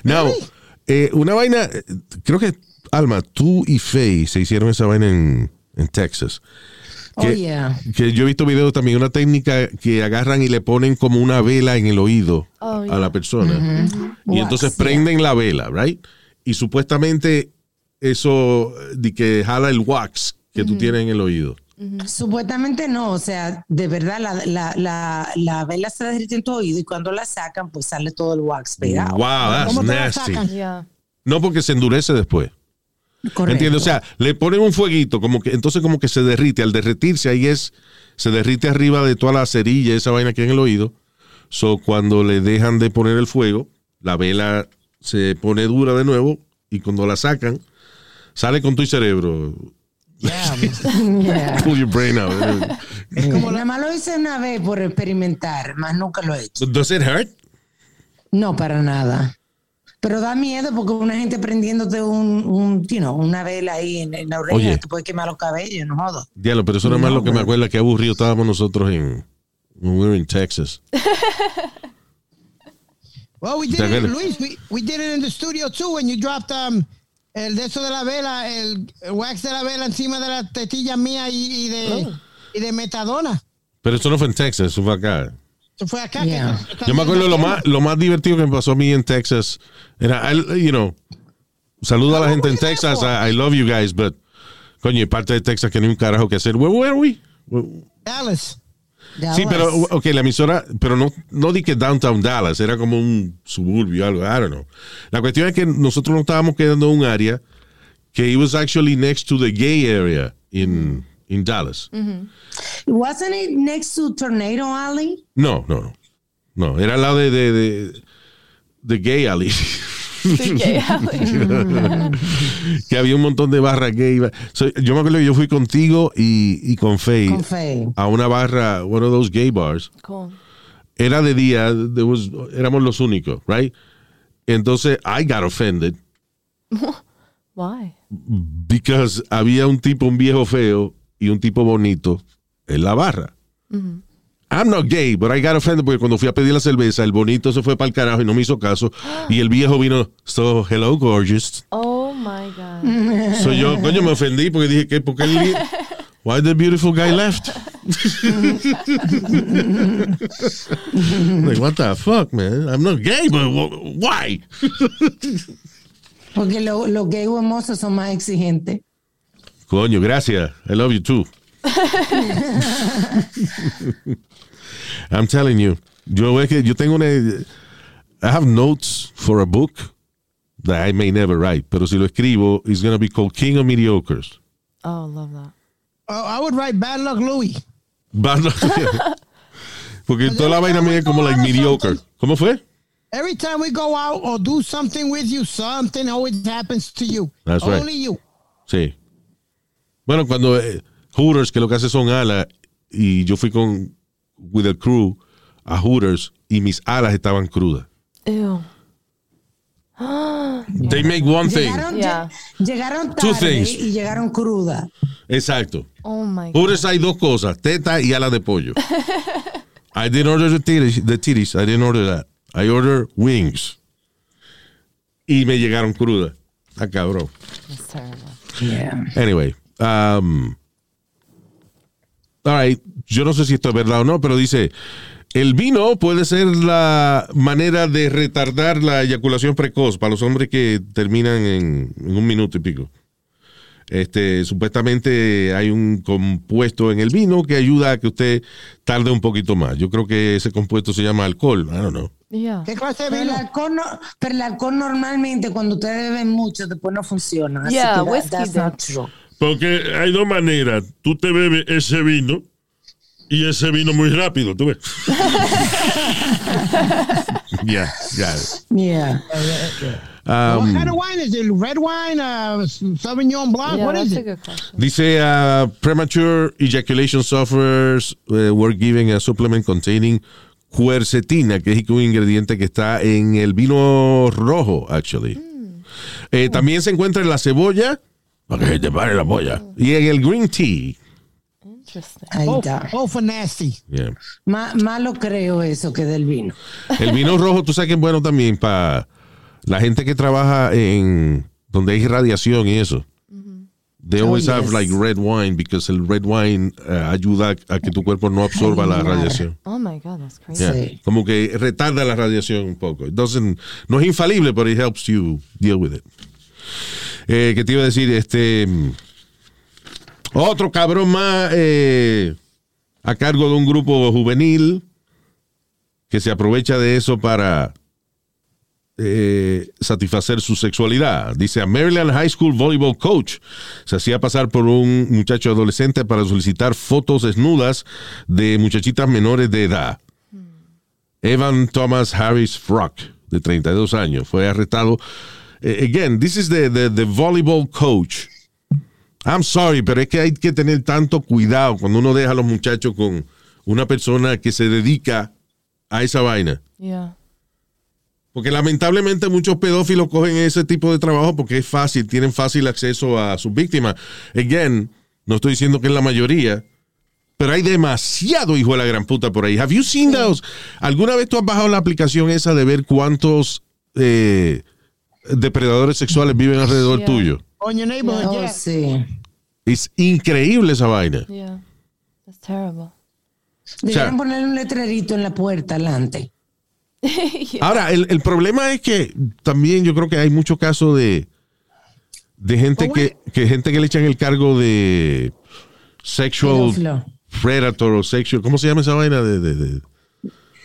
Now, eh, una vaina, eh, creo que, Alma, tú y Faye se hicieron esa vaina en, en Texas. Oh, Que, yeah. que yo he visto videos también, una técnica que agarran y le ponen como una vela en el oído Oh, a yeah. la persona. Y Wax, entonces yeah. prenden la vela, right? Y supuestamente eso de que jala el wax que tú tienes en el oído. Supuestamente no, o sea, de verdad la, la, la, la vela se derrite en tu oído y cuando la sacan, pues sale todo el wax pegado. Wow, that's ¿Cómo te la nasty. No porque se endurece después. ¿Me Correcto. entiendes? O sea, le ponen un fueguito, como que entonces como que se derrite. Al derretirse ahí es, se derrite arriba de toda la cerilla, esa vaina que hay en el oído. So, cuando le dejan de poner el fuego, la vela se pone dura de nuevo y cuando la sacan, sale con tu cerebro. Yeah, Yeah. [laughs] Pull your brain out. Nada más lo hice una vez por experimentar, más nunca lo he hecho. Does it hurt? No, para nada. Pero da miedo porque una gente prendiéndote un, un you know, una vela ahí en, en la oreja, Oye. te puede quemar los cabellos, no jodas. Diablo, pero eso nada más No, lo que me acuerda que aburrido estábamos nosotros en when we were in Texas. [laughs] Well, we did it. Luis. We, we did it in the studio too when you dropped um el de eso de la vela, el, el wax de la vela encima de la tetilla mía y, y de y de metadona. Pero eso no fue en Texas, eso fue acá. Fue acá. Yeah. que- Yo me acuerdo lo más, lo más divertido que me pasó a mí en Texas era, I- you know, saludo a la gente en Texas, I, I love you guys, but coño, parte de Texas que no hay un carajo que hacer. Where were we? Dallas. Sí, Dallas. pero, ok, la emisora, pero no, no di que downtown Dallas, era como un suburbio, algo, I don't know. La cuestión es que nosotros nos estábamos quedando en un área que it was actually next to the gay area in, in Dallas. Wasn't it next to Tornado Alley? No, no, no. No, era al lado de, de, de, de Gay Alley. [laughs] The gay alley. [laughs] que había un montón de barras gay. So, yo me acuerdo que yo fui contigo y, y con Faye Con Faye. a una barra, one of those gay bars. Cool. Era de día, there was- éramos los únicos, right? Entonces, I got offended [laughs] Why? because había un tipo, un viejo feo y un tipo bonito en la barra. I'm not gay, but I got offended porque cuando fui a pedir la cerveza, el bonito se fue para el carajo y no me hizo caso. [gasps] Y el viejo vino, so, hello, gorgeous. Oh my god. [laughs] So yo, coño, me ofendí porque dije que, porque el, [laughs] why the beautiful guy left? [laughs] like, what the fuck, man? I'm not gay, but wh- why? Porque lo- los gay hermosos son más exigentes. Coño, gracias. I love you too. I'm telling you. Yo es que yo tengo una. I have notes for a book that I may never write, pero si lo escribo, it's going to be called King of Mediocres. Oh, love that. Oh, I would write Bad Luck Louis. Bad luck. [laughs] Porque toda la vaina mía es como like mediocre. ¿Cómo fue? Every time we go out or do something with you, something always happens to you. That's right. Only you. Sí. Bueno, cuando eh, Hooters, que lo que hace son alas, y yo fui con with the crew a Hooters y mis alas estaban crudas. Ew. [gasps] They make one thing. Llegaron, Yeah. lle- llegaron Two tarde things. y llegaron crudas. Exacto. Oh my god. Hooters hay dos cosas, teta y alas de pollo. [laughs] I didn't order the titties, the titties. I didn't order that. I ordered wings. Y me llegaron crudas. Ah, cabrón. That's terrible. Yeah. Anyway, um, all right, yo no sé si esto es verdad o no, pero dice, el vino puede ser la manera de retardar la eyaculación precoz para los hombres que terminan en, en un minuto y pico. Este, supuestamente hay un compuesto en el vino que ayuda a que usted tarde un poquito más. Yo creo que ese compuesto se llama alcohol. I don't know. Yeah. ¿Qué clase de Pero el, vino? alcohol no- pero el alcohol normalmente cuando ustedes beben mucho después no funciona. Así Yeah, que that- that's not true. Porque hay dos maneras. Tú te bebes ese vino y ese vino muy rápido, ¿tú ves? [laughs] Yeah, yeah. Yeah. what kind of wine is it? Red wine, uh, Sauvignon Blanc? Yeah, what is it? Dice uh, premature ejaculation sufferers uh, were given a supplement containing quercetina, que es un ingrediente que está en el vino rojo, actually. Eh, también se encuentra en la cebolla, para que se te pare la polla, y en el green tea. Interesting. Ahí está. both for nasty. Yeah. Malo creo eso que del vino. El vino rojo, tú sabes que es bueno también para la gente que trabaja en donde hay radiación y eso. They always have yes. like red wine because el red wine uh, ayuda a que tu cuerpo no absorba la radiación. Oh my god, that's crazy. Yeah. Sí. Como que retarda la radiación un poco. It doesn't- no es infalible, but it helps you deal with it. Eh, ¿Qué te iba a decir? Este. mm, Otro cabrón más eh, a cargo de un grupo juvenil que se aprovecha de eso para eh, satisfacer su sexualidad. Dice, a Maryland High School Volleyball Coach se hacía pasar por un muchacho adolescente para solicitar fotos desnudas de muchachitas menores de edad. Evan Thomas Harris Frock, de 32 años, fue arrestado. Eh, again, this is the, the, the volleyball coach. I'm sorry, pero es que hay que tener tanto cuidado cuando uno deja a los muchachos con una persona que se dedica a esa vaina. Yeah. Porque lamentablemente muchos pedófilos cogen ese tipo de trabajo porque es fácil, tienen fácil acceso a sus víctimas. Again, no estoy diciendo que es la mayoría, pero hay demasiado hijo de la gran puta por ahí. Have you seen those? ¿Alguna vez tú has bajado la aplicación esa de ver cuántos eh, depredadores sexuales viven alrededor Yeah. tuyo? On your neighborhood, Oh, yeah. sí. Es increíble esa vaina. Yeah. That's terrible. Deberían O sea- ponerle un letrerito en la puerta adelante. [laughs] Ahora, el, el problema es que también yo creo que hay muchos casos de, de gente Oh, que, que gente que le echan el cargo de sexual predator o sexual, ¿cómo se llama esa vaina? De, de- de-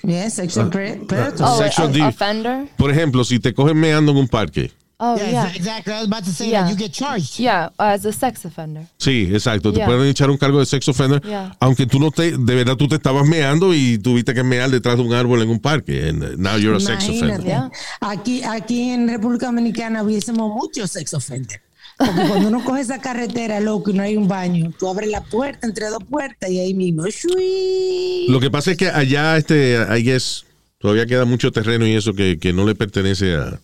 Yeah, sexual pre- predator. Oh, Sexual a- offender? por ejemplo, si te cogen meando en un parque Oh, yeah, yeah. exa- exactly. I was about to say Yeah. that you get charged. Yeah, as a sex offender. Sí, exacto. Te Yeah. pueden echar un cargo de sex offender, Yeah. aunque tú no te, de verdad tú te estabas meando y tuviste que mear detrás de un árbol en un parque. And now you're a sex offender. Yeah. Aquí, aquí en República Dominicana hubiésemos muchos sex offenders. Porque cuando uno coge esa carretera, loco, y no hay un baño, tú abres la puerta entre dos puertas y ahí mismo. ¡shui! Lo que pasa es que allá, este, I guess, todavía queda mucho terreno y eso que, que no le pertenece a,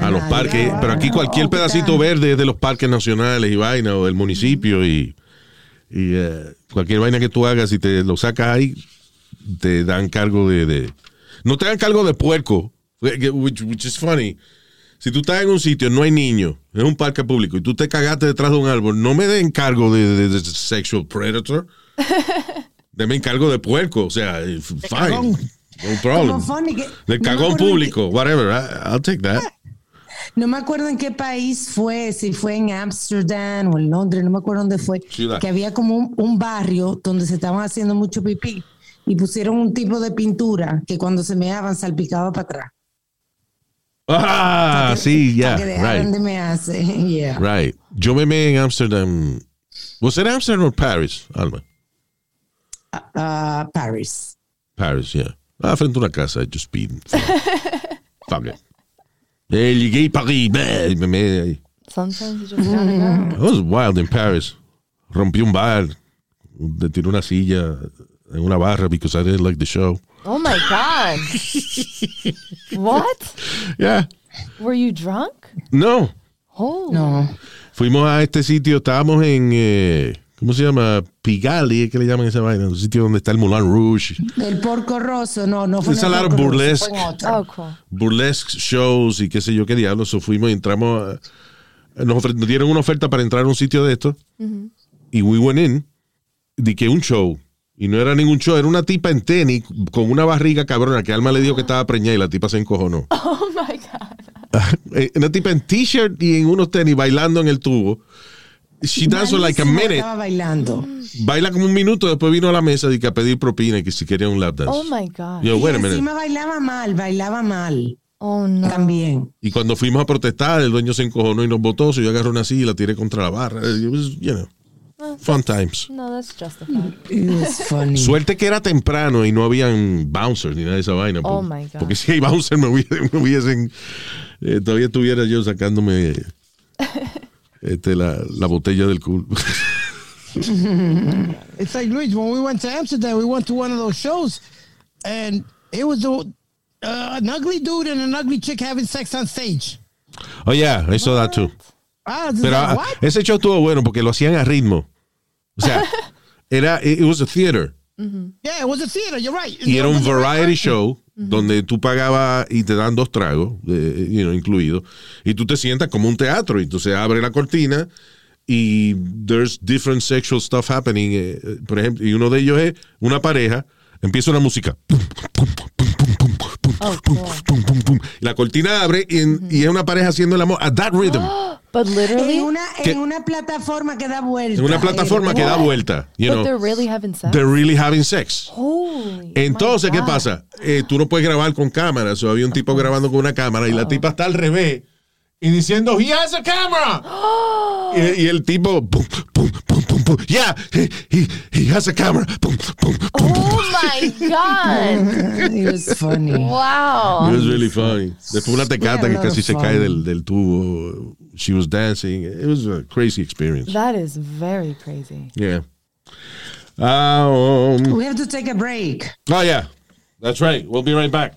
a los nadie. parques. Ah, Pero aquí cualquier pedacito verde es de los parques nacionales y vaina o del municipio y, y eh, cualquier vaina que tú hagas y te lo sacas ahí, te dan cargo de, de- no te dan cargo de puerco, which, which is funny. Si tú estás en un sitio, no hay niños, es un parque público y tú te cagaste detrás de un árbol, no me den cargo de, de- de sexual predator. [laughs] Deme encargo de puerco, o sea, fine. cagón. No problem. Funny que- me cagón público, whatever. I- I'll take that. No me acuerdo en qué país fue, si fue en Ámsterdam o en Londres, no me acuerdo dónde fue, Ciudad. que había como un, un barrio donde se estaban haciendo mucho pipí y pusieron un tipo de pintura que cuando se meaban salpicaba para atrás. Ah, que- sí, para yeah, right, de mearse. [laughs] Yeah. right. Yo me meé en Amsterdam. Was it Amsterdam or Paris, Alma? Ah, Paris. Paris, yeah. Ah, frente a una casa, just. [laughs] Fuck it. Eh, llegué a París, me meé ahí. Sometimes you just gotta go. It was wild in Paris. Rompí un bar, le tiré una silla en una barra because I didn't like the show. Oh my God. what? Yeah. Were you drunk? No. Oh. No. Fuimos a este sitio, estábamos en, eh, ¿cómo se llama? Pigali, ¿es que le llaman esa vaina? Un sitio donde está el Moulin Rouge. El porco rosso, no, no fue el a lot of burlesque. Oh, cool. burlesque shows y qué sé yo qué diablos. So fuimos y entramos. a- nos, ofre- nos dieron una oferta para entrar a un sitio de esto. Y we went in. Di que un show. Y no era ningún show, era una tipa en tenis con una barriga cabrona que Alma le dijo que estaba preñada y la tipa se encojonó. [laughs] Oh my God. [laughs] Eh, una tipa en t-shirt y en unos tenis bailando en el tubo. She danced for like a minute. Estaba bailando. Baila como un minuto, después vino a la mesa y que a pedir propina y que si quería un lap dance. Oh my God. Yo, wait a y minute. encima bailaba mal, bailaba mal. Oh no. También. Y cuando fuimos a protestar, el dueño se encojonó y nos botó. So yo agarré una silla y la tiré contra la barra. It was, you know, fun times. No, that's justified. It was funny. Suerte que era temprano y no habían bouncers ni nada de esa vaina. Oh, porque, my God. Porque si hay bouncers me hubiesen, me hubiesen- eh, todavía estuviera yo sacándome este, la, la botella del culo. [laughs] It's like Luis, when we went to Amsterdam, we went to one of those shows, and it was a, uh, an ugly dude and an ugly chick having sex on stage. oh yeah, I saw that too. Ah, Pero like, ah, ese show estuvo bueno porque lo hacían a ritmo. O sea, era, it was a theater. Yeah, it was a theater. You're right. Y era un a variety show donde tú pagabas y te dan dos tragos, eh, you know, incluidos, y tú te sientas como un teatro. Y entonces abre la cortina y there's different sexual stuff happening. eh, eh, por ejemplo, y uno de ellos es una pareja, empieza una música. Oh, cool. la cortina abre y, en- y es una pareja haciendo el amor at that rhythm. [gasps] But literally, En una, en una plataforma que da vuelta. En una plataforma Eh, que da vuelta. You but know, they're really having sex. they're really having sex. Holy. Entonces, ¿qué pasa? Eh, tú no puedes grabar con cámara. So, había un tipo grabando con una cámara y la tipa está al revés y diciendo, he has a camera. [gasps] y, y el tipo, pum, pum, pum, pum, pum. Yeah, he, he, he has a camera. Pum, pum, pum. Oh my God. [laughs] It was funny. wow. It was really funny. Después una tecata Yeah, que a lot casi of se cae del, del tubo. She was dancing. It was a crazy experience. That is very crazy. Yeah. Um, We have to take a break. oh, yeah. That's right. We'll be right back.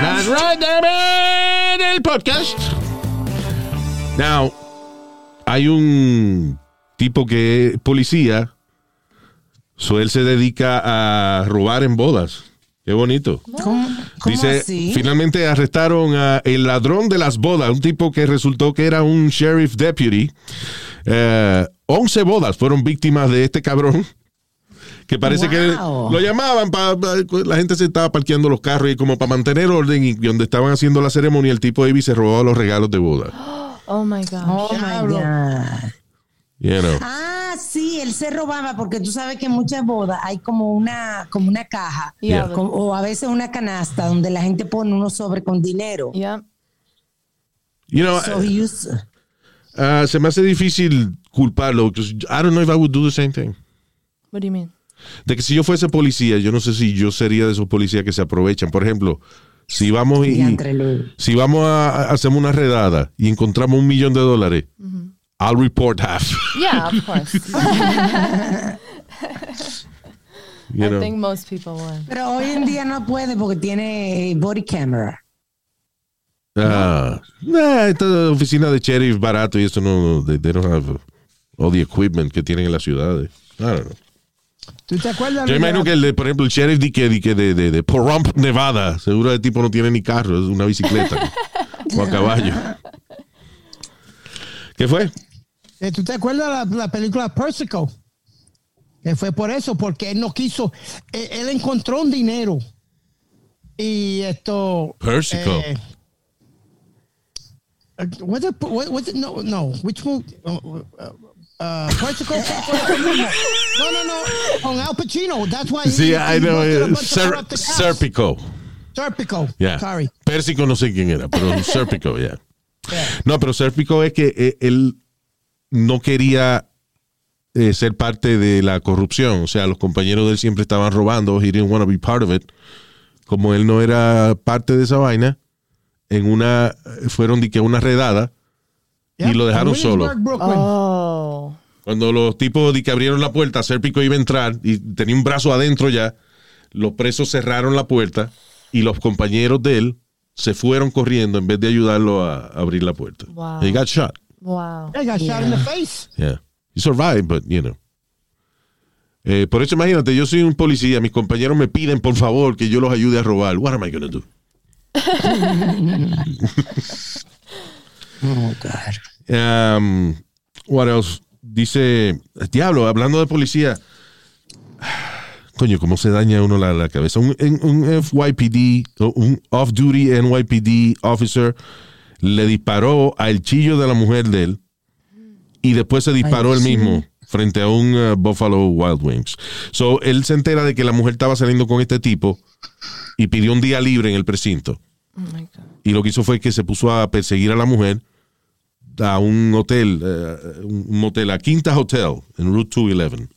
That's right, damn it, el podcast. Now, hay un tipo que es policía, so él se dedica a robar en bodas. Qué bonito. ¿Cómo, cómo Dice, así? finalmente arrestaron a el ladrón de las bodas, un tipo que resultó que era un sheriff deputy. Eh, 11 bodas fueron víctimas de este cabrón. Que parece que lo llamaban, pa- pa- la gente se estaba parqueando los carros y como para mantener orden y donde estaban haciendo la ceremonia, el tipo Avi se robaba los regalos de boda. [gasps] Oh my gosh. Oh my. God. You know. Ah, sí, él se robaba porque tú sabes que en muchas bodas hay como una, como una caja Yeah. o a veces una canasta donde la gente pone unos sobre con dinero. Yeah. You know, So he used- ah, se me hace difícil culparlo. I don't know if I would do the same thing. What do you mean? De que si yo fuese policía, yo no sé si yo sería de esos policías que se aprovechan. Por ejemplo, si vamos y si vamos a, a- hacemos una redada y encontramos un millón de dólares, I'll report half. [laughs] Yeah, of course. [laughs] You I know. think most people would. Pero hoy en día no puede porque tiene body camera. Ah, nah, esta oficina de sheriff barato y eso no, they, they don't have all the equipment que tienen en las ciudades. I don't know. ¿Tú te acuerdas? Yo imagino que, el de, por ejemplo, el sheriff de, que, de, de, de, de Pahrump, Nevada, seguro el tipo no tiene ni carro, es una bicicleta [laughs] o a caballo. ¿Qué fue? Eh, ¿Tú te acuerdas la, la película Persico? Que fue por eso, porque él no quiso. eh, él encontró un dinero. Y esto. Persico. eh, eh, it- it- no, no. Which one? Uh, uh, uh, Persico. no, no, no. Con Al Pacino. That's why. Sí, I know. Ser-. Serpico. Serpico. Yeah. Sorry. Pérsico no sé quién era, pero [laughs] Serpico, ya. No, pero Serpico es que él no quería eh, ser parte de la corrupción. O sea, los compañeros de él siempre estaban robando. He didn't want to be part of it. Como él no era parte de esa vaina, en una fueron de que una redada y lo dejaron solo. Oh. Cuando los tipos de que abrieron la puerta, Serpico iba a entrar y tenía un brazo adentro ya, los presos cerraron la puerta y los compañeros de él se fueron corriendo en vez de ayudarlo a abrir la puerta. Wow. He got shot. Wow. I got shot in the face. Yeah. He survived, but you know. Eh, por eso imagínate, yo soy un policía, mis compañeros me piden por favor que yo los ayude a robar. What am I gonna do? [laughs] Oh, God. Um, what else? Dice, diablo, hablando de policía. Coño, cómo se daña uno la, la cabeza. Un, un- un FYPD, un off-duty NYPD officer le disparó al chillo de la mujer de él y después se disparó él mismo frente a un uh, Buffalo Wild Wings. So, él se entera de que la mujer estaba saliendo con este tipo y pidió un día libre en el precinto. Oh my God. Y lo que hizo fue que se puso a perseguir a la mujer a un hotel, eh, un motel, a Quinta Hotel, en Route 211.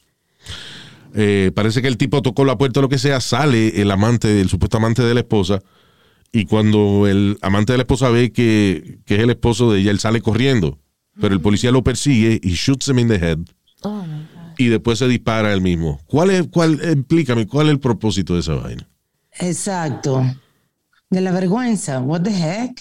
Eh, parece que el tipo tocó la puerta o lo que sea, sale el amante, el supuesto amante de la esposa, y cuando el amante de la esposa ve que, que es el esposo de ella, él sale corriendo, pero el policía lo persigue y shoots him in the head, Oh my God. y después se dispara él mismo. ¿Cuál es, cuál, explícame, cuál es el propósito de esa vaina? Exacto. De la vergüenza. What the heck?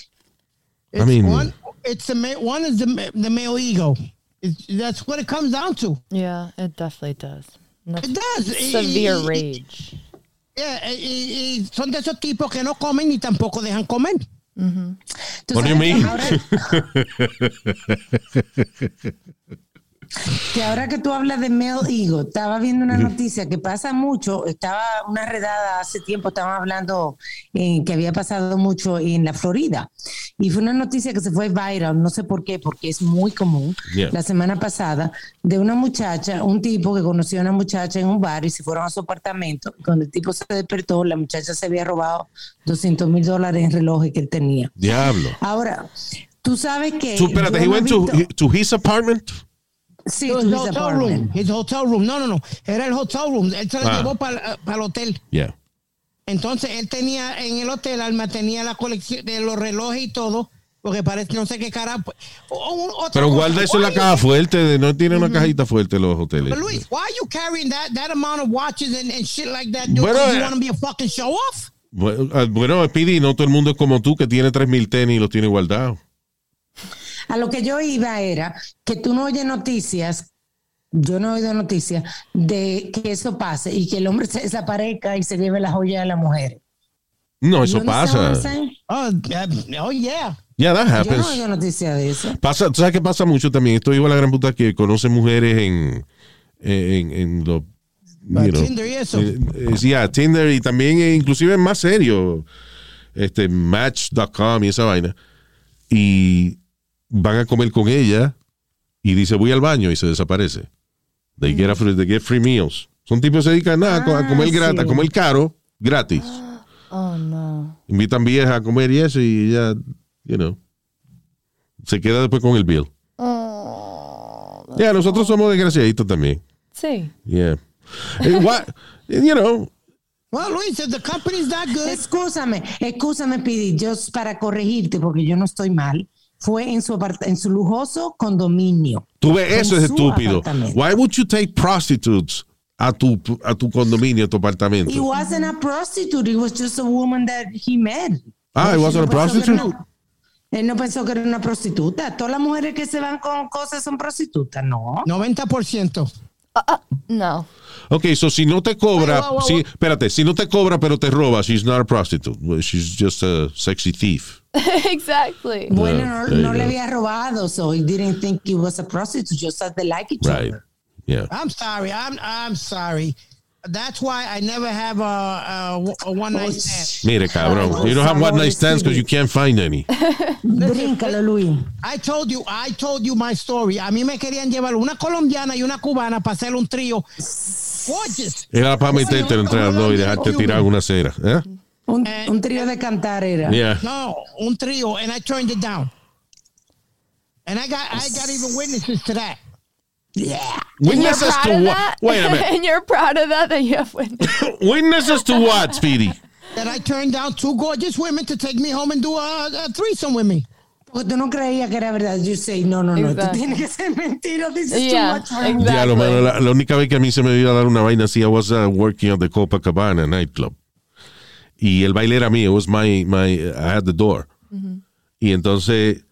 It's mean- one. It's the one is the the male ego. It's, that's what it comes down to. Yeah, it definitely does. That's It does. severe rage. Yeah, y, y son de esos tipos que no comen ni tampoco dejan comer. Tú What do you mean? ahora- [laughs] Que ahora que tú hablas de male ego, estaba viendo una noticia que pasa mucho, estaba una redada hace tiempo, estaban hablando eh, que había pasado mucho en la Florida. Y fue una noticia que se fue viral, no sé por qué, porque es muy común, Yeah. la semana pasada, de una muchacha, un tipo que conoció a una muchacha en un bar y se fueron a su apartamento. Cuando el tipo se despertó, la muchacha se había robado 200 mil dólares en relojes que él tenía. Diablo. Ahora, tú sabes que... Espérate, he went to, to his apartment? Sí, His hotel apartment. room. His hotel room. No, no, no. Era el hotel room. Él se lo Ah. llevó para el hotel. Yeah. Entonces él tenía en el hotel, Alma tenía la colección de los relojes y todo, porque parece no sé qué cara. pues, o- Pero guarda eso en la caja fuerte, no tiene una cajita fuerte los hoteles. But Luis, why are you carrying that, that amount of watches and, and shit like that? dude? Bueno, you eh, want to be a fucking show off? Bueno, ah, Bueno, Speedy, no todo el mundo es como tú que tiene 3.000 tenis y los tiene guardados. A lo que yo iba era que tú no oyes noticias, yo no he oído noticias de que eso pase y que el hombre [laughs] se desaparezca y se lleve la joya de la mujer. No, eso pasa. Oh, uh, oh yeah. Yeah, that Yo happens. no he oído noticias de eso. Pasa, ¿tú sabes qué pasa mucho también? Esto iba a la gran puta que conoce mujeres en, en, en lo, you know, Tinder y eso. eh, eh, sí, ah, Tinder y también eh, inclusive es más serio, este Match.com y esa vaina. Y van a comer con ella y dice voy al baño y se desaparece. They get, a free, they get free meals. Son tipos que se dedican nada, a Ah, comer gratis, a comer caro, gratis. [gasps] Oh no. Invitan viejas a comer y eso y ya, you know, se queda después con el bill. Oh. Ya, nosotros somos desgraciaditos también. Sí. Yeah. Eh, what- you know, Well, Luis, if the company's that good, Excúsame, excúsame, Pidi, yo para corregirte, porque yo no estoy mal, fue en su, apart- en su lujoso condominio. tú ves, eso es estúpido. Why would you take prostitutes a tu, a tu condominio, a tu It apartamento? wasn't a prostitute, it was just a woman that he met. Ah, it wasn't a no era prostitute? una- Él no pensó que era una prostituta. Todas las mujeres que se van con cosas son prostitutas, no. 90%. No. Ok, so si no te cobra, Wow, wow, wow, si, wow. espérate, si no te cobra pero te roba, she's not a prostitute. She's just a sexy thief. [laughs] exactly. Bueno, Yeah, no, no le había robado, so he didn't think it was a prostitute, just that they like each Right. other. Yeah. I'm sorry. I'm I'm sorry. That's why I never have a, a, a one night stand. Mire, cabrón. You don't have one night stands because you can't find any. [laughs] Bríncalo, Luis. I told you, I told you my story. A mí me querían llevar una colombiana y una cubana para hacer un trío. Gorgeous. Era para meterte entre las dos y dejarte tirar una cera. ¿eh? Un, un trío de cantar era. Yeah. No, un trío, and I turned it down. And I got I got even witnesses to that. Yeah. And you're Witnesses proud to of what? that? Wait a minute. [laughs] and you're proud of that that you have [laughs] witness. Witnesses to what, Speedy? That I turned down two gorgeous women to take me home and do a, a threesome with me. Porque tú no creías que era verdad. You say, no, no, no, Exactly. tú tienes que ser mentira. This is Yeah, too much for me. exactly. Ya, lo mano, la, la única vez que a mí se me iba a dar una vaina así, I was uh, working at the Copacabana nightclub. Y el baile era mío, it was my, my, I had the door. Y entonces,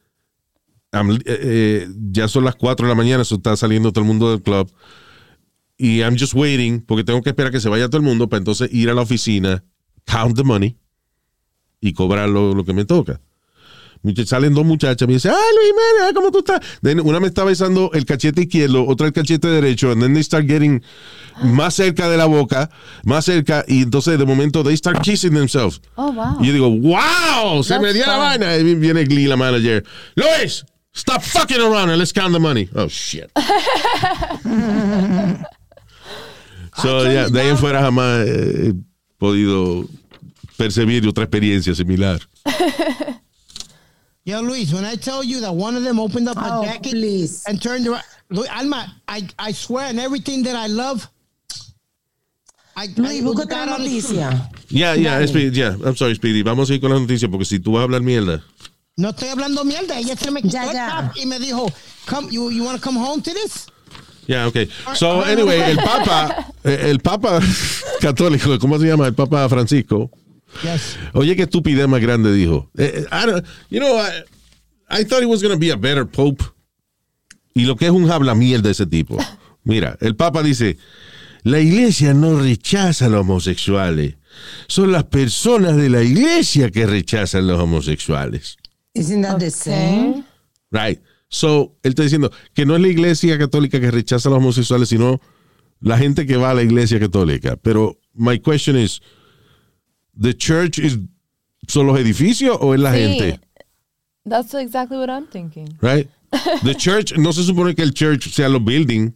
I'm- eh, eh, ya son las 4 de la mañana, eso está saliendo todo el mundo del club. Y I'm just waiting, porque tengo que esperar que se vaya todo el mundo para entonces ir a la oficina, count the money y cobrar lo, lo que me toca. Salen dos muchachas, me dicen, ah, Luis, mira, ¿cómo tú estás? Then una me está besando el cachete izquierdo, otra el cachete derecho, and then they start getting más cerca de la boca, más cerca, y entonces de momento they start kissing themselves. Oh, wow. Y yo digo, wow, se That's me dio la fun. vaina. Y viene Glee, la manager. Luis, stop fucking around and let's count the money. Oh, shit. [laughs] so, ya, de ahí en fuera jamás he podido percibir otra experiencia similar. Yo, Luis, when I tell you that one of them opened up Oh, a jacket please. and turned around, Luis, Alma, I, I swear on everything that I love. I, Luis, I busca otra noticia. Ya, ya, Speedy, ya, I'm sorry, Speedy. Vamos a ir con las noticias porque si tú vas a hablar mierda. No estoy hablando mierda. Ella se me quitó Ya, ya. y me dijo, come, you, you want to come home to this? Ya, ok. So, anyway, el Papa, eh, el Papa [laughs] católico, ¿cómo se llama? El Papa Francisco. Yes. Oye, qué estupidez más grande dijo. Eh, eh, I don't- you know, I, I thought he was going to be a better pope. Y lo que es un habla mierda ese tipo. [laughs] Mira, el Papa dice, la iglesia no rechaza a los homosexuales. Son las personas de la iglesia que rechazan a los homosexuales. Isn't that the same? Right. So, él está diciendo que no es la iglesia católica que rechaza a los homosexuales, sino la gente que va a la iglesia católica. Pero my question is, the church is son los edificios o es la Sí. gente? That's exactly what I'm thinking. Right? The [laughs] church, no se supone que el church sea los buildings,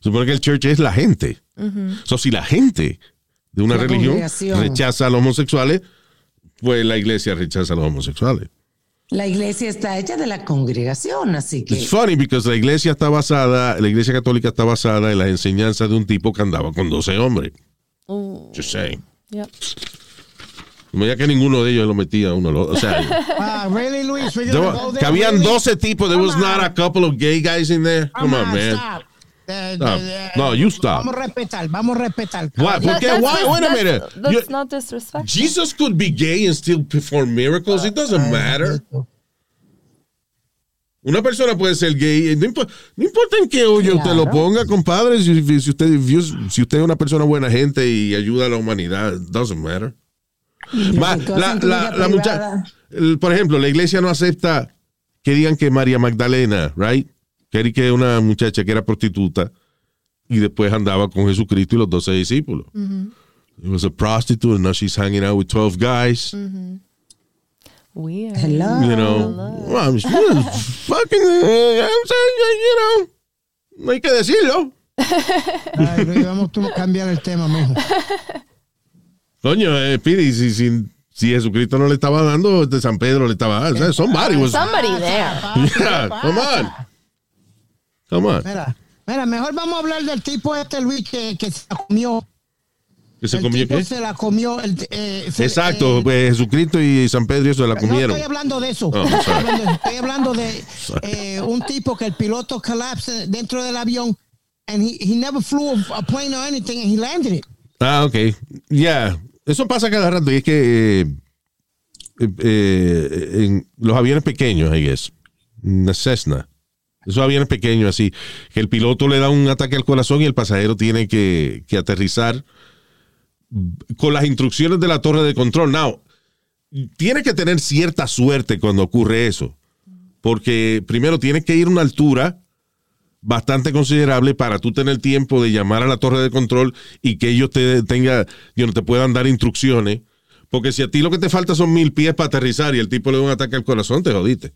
se supone que el church es la gente. Ujú. So, si la gente de una La religión rechaza a los homosexuales, pues la iglesia rechaza a los homosexuales. La iglesia está hecha de la congregación, así que. It's funny because la iglesia está basada, la iglesia católica está basada en la enseñanza de un tipo que andaba con 12 hombres. Ooh. Just saying. Yep. Como ya que ninguno de ellos lo metía uno. lo- O sea, [laughs] Ah, really, Luis? There go que there, habían really? 12 tipos. There was not a couple of gay guys in there. Come on, man. Stop. Stop. No, you stop. Vamos a respetar, vamos a respetar. Why? ¿Por qué? That's- Why? Wait a that's- minute. That's You- not disrespectful. Jesus could be gay and still perform miracles. It doesn't matter. Una persona puede ser gay. No, impo- no importa en qué hoyo usted lo Claro. ponga, compadre. Si, si usted, si usted es una persona buena gente y ayuda a la humanidad, it doesn't matter. Ma- la, mucha- por ejemplo, la iglesia no acepta que digan que María Magdalena, right? Que que una muchacha que era prostituta y después andaba con Jesucristo y los doce discípulos. It was a prostitute and now she's hanging out with 12 guys. Weird. Hello. You know, well, I'm just- [laughs] fucking, uh, I'm saying, you know, no hay que decirlo. Ay, Luis, vamos a cambiar el tema, mijo. Coño, eh, Pidi, si, si, si Jesucristo no le estaba dando, este San Pedro le estaba dando. o sea, Somebody was. Somebody there. Yeah, come on. Come on. Mira, mira, mejor vamos a hablar del tipo este, Luis, que, que se la comió. ¿Que se el comió tipo qué? se la comió. el- eh, se- Exacto, eh, pues, Jesucristo y San Pedro se la No comieron. estoy hablando de eso. Oh, estoy, hablando de, eh, un tipo que el piloto colapse dentro del avión and he, he never flew a, a plane or anything and he landed it. Ah, ok. Ya. Eso pasa cada rato y es que eh, eh, en los aviones pequeños, I guess, una Cessna, esos aviones pequeños así, que el piloto le da un ataque al corazón y el pasajero tiene que, que aterrizar con las instrucciones de la torre de control. Now, tiene que tener cierta suerte cuando ocurre eso, porque primero tienes que ir a una altura bastante considerable para tú tener tiempo de llamar a la torre de control y que ellos te tenga, you know, te puedan dar instrucciones. Porque si a ti lo que te falta son mil pies para aterrizar y el tipo le da un ataque al corazón, te jodiste.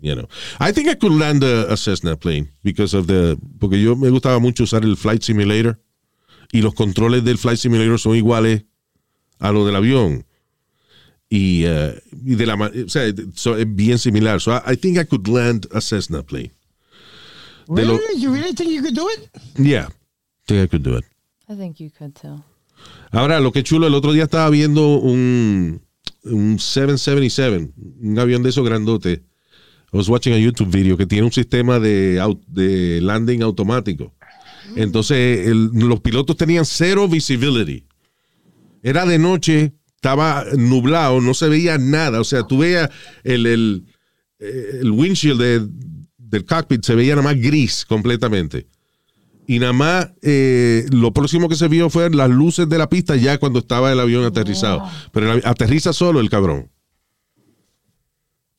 You know. I think I could land a, a Cessna plane because of the, porque yo me gustaba mucho usar el flight simulator y los controles del flight simulator son iguales a lo del avión. Y, uh, y de la, o sea, so, es bien similar. So I, I think I could land a Cessna plane. De Really? lo- you really think you could do it? Yeah, I think I could do it. I think you could too. Ahora, lo que es chulo, el otro día estaba viendo un, un 777, un avión de esos grandotes. I was watching a YouTube video que tiene un sistema de, landing automático. Entonces, el- los pilotos tenían cero visibility. Era de noche, estaba nublado, no se veía nada. O sea, tú veías el, el, eh, el windshield de- del cockpit, se veía nada más gris completamente. Y nada más eh, lo próximo que se vio fue las luces de la pista ya cuando estaba el avión aterrizado. Pero aterriza solo el cabrón.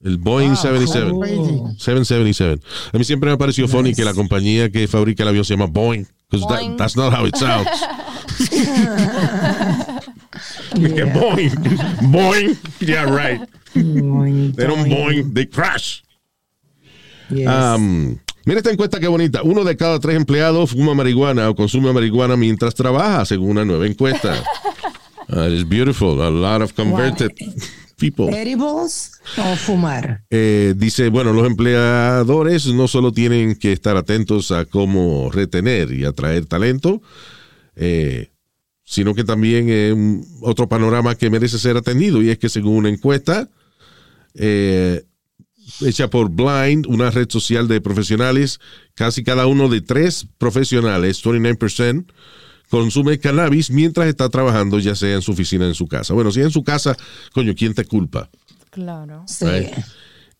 El Boeing Wow, 77. crazy. 777. A mí siempre me ha parecido funny que la compañía que fabrica el avión se llama Boeing. Because that's not how it sounds. [laughs] Boeing. Boeing. Yeah, right. Era un Boeing. They crash. Yes. Um, mira esta encuesta qué bonita. Uno de cada tres empleados fuma marihuana o consume marihuana mientras trabaja, según una nueva encuesta. Uh, [laughs] it's beautiful. A lot of converted people. ¿Edibles o fumar? Eh, dice, bueno, los empleadores no solo tienen que estar atentos a cómo retener y atraer talento, eh, sino que también eh, un- otro panorama que merece ser atendido y es que según una encuesta eh, hecha por Blind, una red social de profesionales, casi cada uno de tres profesionales, 29%, consume cannabis mientras está trabajando, ya sea en su oficina o en su casa. Bueno, si es en su casa, coño, ¿quién te culpa? Claro. Sí. Right.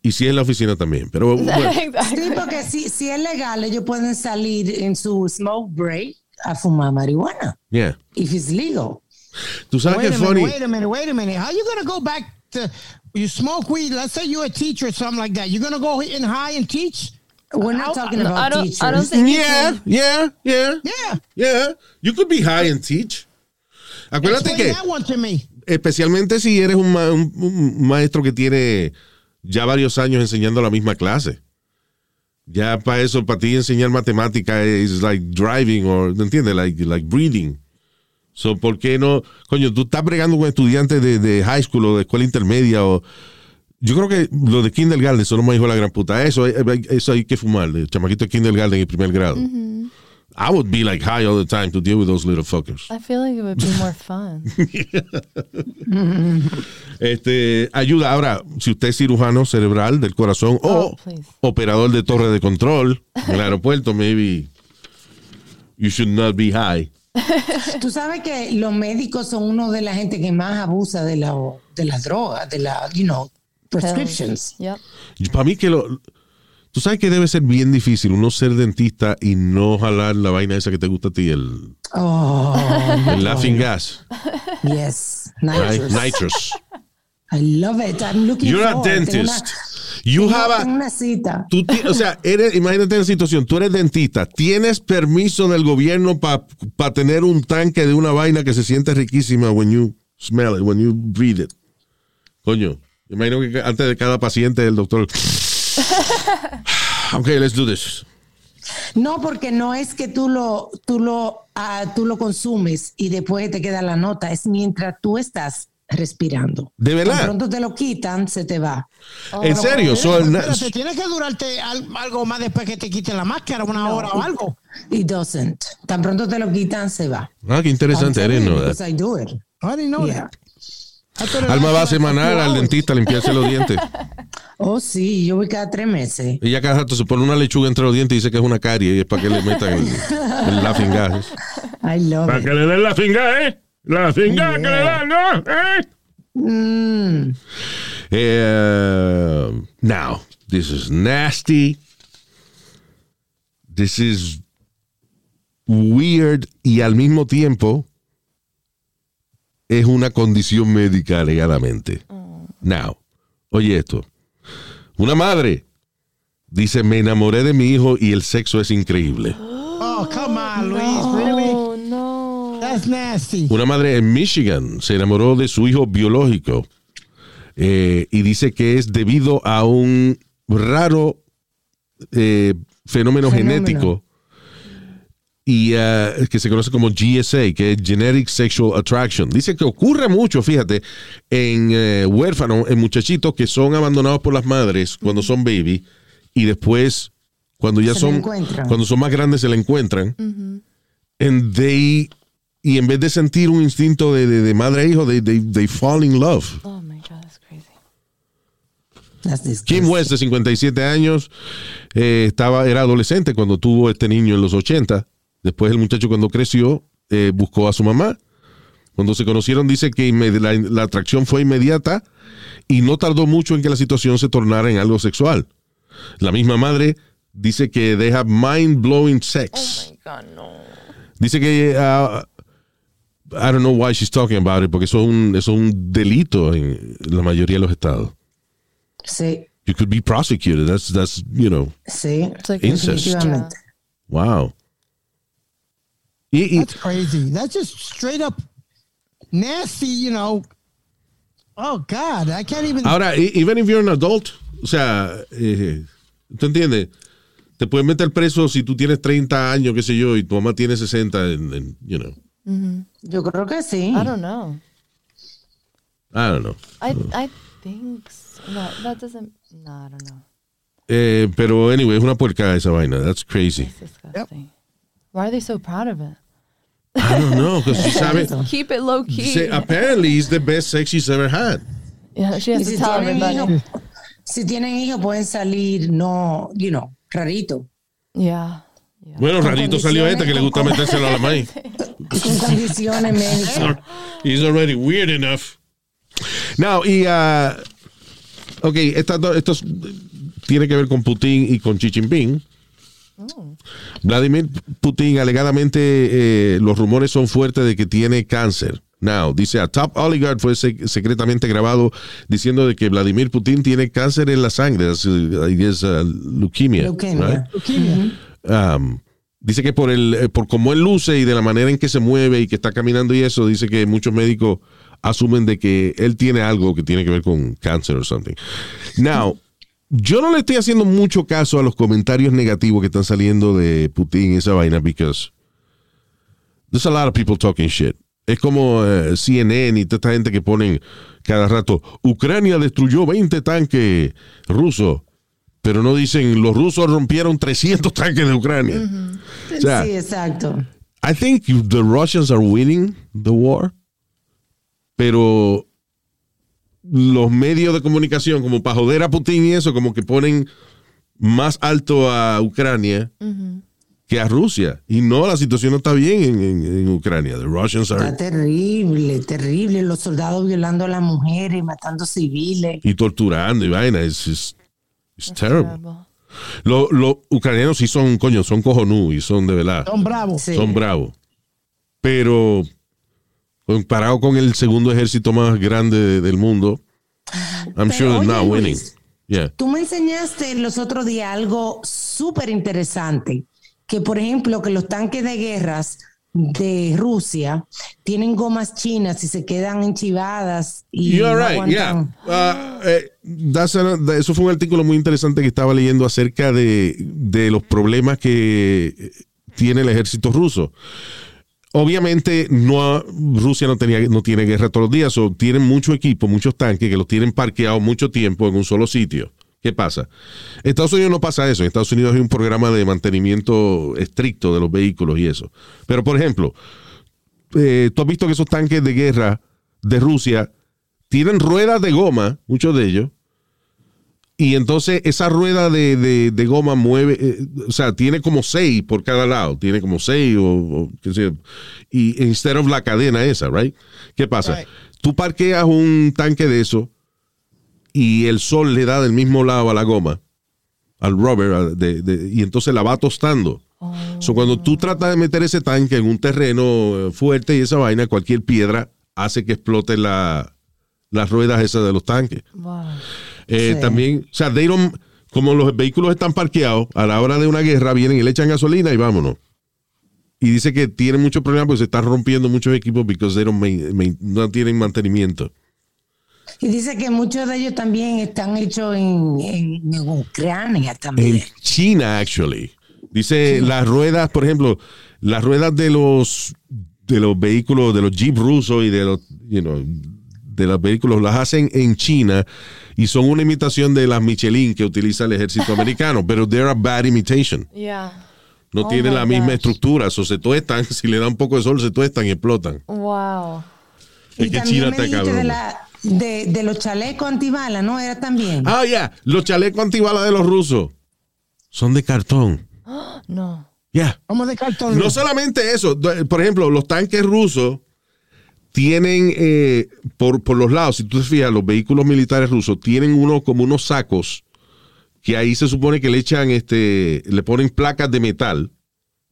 Y si es en la oficina también. Pero [laughs] bueno, Sí, porque si, si es legal, ellos pueden salir en su smoke break a fumar marihuana. yeah. If it's legal. Tú sabes Wait que es minute, funny. wait a minute, wait a minute. How you gonna go back to you smoke weed? Let's say you're a teacher or something like that. You're gonna go and high and teach? We're not talking about I don't. teachers. I don't think. Yeah, yeah, yeah, Yeah. yeah. You could be high and teach. Acuérdate Explain que, that one to me. especialmente si eres un, ma- un- un maestro que tiene ya varios años enseñando la misma clase. Ya para eso, para ti enseñar matemática es like driving o, ¿me entiendes? Like, like breathing. So, ¿por qué no? Coño, tú estás bregando con estudiantes de, de high school o de escuela intermedia o... Yo creo que lo de kindergarten, eso no me dijo la gran puta. Eso, eso hay que fumar, de chamaquito de kindergarten en primer grado. I would be like high all the time to deal with those little fuckers. I feel like it would be more fun. [laughs] Este, ayuda. Ahora, si usted es cirujano cerebral del corazón o Oh, please. operador de torre de control en el [laughs] aeropuerto, maybe you should not be high. [laughs] Tú sabes que los médicos son uno de la gente que más abusa de la de las drogas, de la, you know, prescriptions. Yep. Y Para mí que lo... Tú sabes que debe ser bien difícil uno ser dentista y no jalar la vaina esa que te gusta a ti, el, Oh, el laughing gas. yes, right? nitrous. Nitrous. I love it. I'm looking You're a forward. Tengo dentist. una- You have a- una cita. Tú ti- o sea, eres, imagínate la situación, tú eres dentista, tienes permiso del gobierno para tener un tanque de una vaina que se siente riquísima when you smell it, when you breathe it. Coño, imagino que antes de cada paciente el doctor... [laughs] ok, let's do this. No, porque no es que tú lo, tú lo, ah, tú lo consumes y después te queda la nota. Es mientras tú estás respirando. ¿De verdad? Tan pronto te lo quitan, se te va. ¿En serio? So, na- Espérate, tiene que durarte al- algo más después que te quiten la máscara, una hora o algo. It doesn't. Tan pronto te lo quitan, se va. ah, qué interesante, I didn't know that. because I do it. I didn't know Yeah. that. Alma va semanal al dentista a limpiarse los dientes. [laughs] Oh, sí, yo voy cada tres meses. Ella cada rato se pone una lechuga entre los dientes y dice que es una carie y es para que le metan el, el laughing gas. I love Para it. que le den la finga, ¿eh? La finga que le dan, ¿no? ¿Eh? Mm. Eh, now, this is nasty. This is weird y al mismo tiempo es una condición médica alegadamente. Now, oye esto. Una madre dice, me enamoré de mi hijo y el sexo es increíble. Oh, come on, Luis. Really? Oh no. That's nasty. Una madre en Michigan se enamoró de su hijo biológico eh, y dice que es debido a un raro eh, fenómeno, Fenómeno. genético y ah, que se conoce como GSA, que es Genetic Sexual Attraction. Dice que ocurre mucho, fíjate, en eh, huérfanos, en muchachitos que son abandonados por las madres cuando son baby y después cuando ya Se son la encuentran. cuando son más grandes se la encuentran and they y en vez de sentir un instinto de, de- de madre e hijo, they, they, they fall in love. Oh my god, that's crazy. Kim West, de 57 años, eh, estaba, era adolescente cuando tuvo este niño en los 80. Después el muchacho cuando creció eh, buscó a su mamá. Cuando se conocieron dice que la, la atracción fue inmediata y no tardó mucho en que la situación se tornara en algo sexual. La misma madre dice que they have mind-blowing sex. Oh my god, no. Dice que uh, I don't know why she's talking about it, porque eso es un, eso es un delito en la mayoría de los estados. Sí, You could be prosecuted. That's, that's you know, sí. Incest. Wow. Y, y- That's crazy. That's just straight up nasty, you know. Oh, God. I can't even. ahora, e- even if you're an adult, o sea, eh, ¿tú entiendes? Te pueden meter preso si tú tienes 30 años, qué sé yo, y tu mamá tiene 60, en- en, you know. Yo creo que sí. I don't know. I don't know. I I think so. no, that doesn't. No, I don't know. Eh, pero anyway, es una puerca esa vaina. That's crazy. It's disgusting. Why are they so proud of it? I don't know, because she sabe, Keep it low key. Say, apparently it's the best sex she's ever had. yeah, she Y has to si tell tienen everybody. hijos, si tienen hijos pueden salir no, you know, rarito, Yeah. Bueno, rarito salió este que le gusta metérselo a la maíz. con condiciones médicas. He's already weird enough. Now, y, uh, ok, estas dos- estos tiene que ver con Putin y con Xi Jinping. Vladimir Putin, alegadamente, eh, los rumores son fuertes de que tiene cáncer. Now, dice, a top oligarch fue sec- secretamente grabado diciendo de que Vladimir Putin tiene cáncer en la sangre, es, uh, leukemia. Um, dice que por el eh, por cómo él luce y de la manera en que se mueve y que está caminando y eso, dice que muchos médicos asumen de que él tiene algo que tiene que ver con cáncer o something. Now, yo no le estoy haciendo mucho caso a los comentarios negativos que están saliendo de Putin y esa vaina because there's a lot of people talking shit. Es como eh, CNN y toda esta gente que ponen cada rato, Ucrania destruyó 20 tanques rusos, pero no dicen, los rusos rompieron 300 tanques de Ucrania. O sea, sí, exacto. I think the Russians are winning the war, pero los medios de comunicación, como para joder a Putin y eso, como que ponen más alto a Ucrania que a Rusia. Y no, la situación no está bien en, en- en Ucrania. The Russians are... Está terrible, terrible. Los soldados violando a las mujeres, matando civiles. y torturando y vaina. Es it's terrible. Los ucranianos sí son, coño, son cojonú y son de verdad. Son bravos. Sí. Son bravos. Pero comparado con el segundo ejército más grande de- del mundo, I'm Pero, sure they're oye, not winning. Yeah. Tú me enseñaste los otros días algo súper interesante, que por ejemplo que los tanques de guerras de Rusia tienen gomas chinas y se quedan enchivadas y You're no right, yeah. Uh, eh, that's a- eso fue un artículo muy interesante que estaba leyendo acerca de, de los problemas que tiene el ejército ruso. Obviamente, no, Rusia no, tenía, no tiene guerra todos los días, o tienen mucho equipo, muchos tanques que los tienen parqueados mucho tiempo en un solo sitio. ¿Qué pasa? Estados Unidos no pasa eso. En Estados Unidos hay un programa de mantenimiento estricto de los vehículos y eso. Pero, por ejemplo, eh, tú has visto que esos tanques de guerra de Rusia tienen ruedas de goma, muchos de ellos, y entonces esa rueda de, de- de goma mueve, eh, o sea, tiene como seis por cada lado, tiene como seis o, o qué sé yo, y instead of la cadena esa, right? ¿Qué pasa? Right. Tú parqueas un tanque de eso y el sol le da del mismo lado a la goma, al rubber, de- de- y entonces la va tostando. So, cuando tú tratas de meter ese tanque en un terreno eh, fuerte y esa vaina, cualquier piedra hace que explote la- las ruedas esas de los tanques. Eh, Sí. También, o sea, they don't- como los vehículos están parqueados, a la hora de una guerra vienen y le echan gasolina y vámonos. Y dice que tiene muchos problemas porque se están rompiendo muchos equipos porque they don't main- main- no tienen mantenimiento. Y dice que muchos de ellos también están hechos en, en- en Ucrania también. En China, actually. Dice las ruedas, por ejemplo, las ruedas de los de los vehículos, de los Jeep rusos y de los, you know, de los vehículos, las hacen en China y son una imitación de las Michelin que utiliza el ejército [laughs] americano, pero they're a bad imitation. Yeah. No Oh tienen la misma gosh. estructura, o se tuestan, [laughs] si le da un poco de sol, se tuestan y explotan. Wow. Es y que también China está cabrón. de, la, de, de los chalecos antibalas, ¿no? Era también. Ah, ya, los chalecos antibalas de los rusos son de cartón. [gasps] No. Ya. De cartón. No solamente eso, por ejemplo, los tanques rusos tienen eh, por, por los lados, si tú te fijas, los vehículos militares rusos tienen uno como unos sacos que ahí se supone que le echan, este, le ponen placas de metal,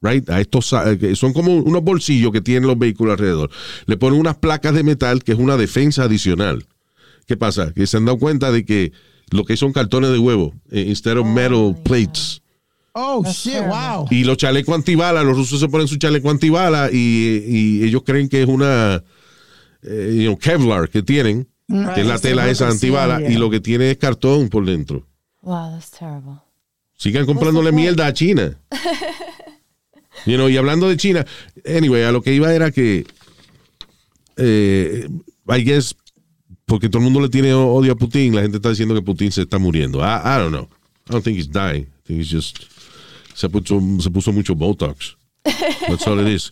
right? A estos sa- que son como unos bolsillos que tienen los vehículos alrededor. Le ponen unas placas de metal que es una defensa adicional. ¿Qué pasa? Que se han dado cuenta de que lo que son cartones de huevo, eh, instead of metal plates. Oh, shit, wow. Y los chalecos antibalas, los rusos se ponen su chaleco antibala y, y ellos creen que es una eh, you know, Kevlar que tienen, que es la tela esa antibala, y lo que tiene es cartón por dentro. Wow, that's terrible. Sigan comprándole mierda a China. [laughs] You know, y hablando de China, anyway, a lo que iba era que, eh, I guess, porque todo el mundo le tiene odio a Putin, la gente está diciendo que Putin se está muriendo. I, I don't know. I don't think he's dying. I think he's just, se puso, se puso mucho Botox. [laughs] That's all it is.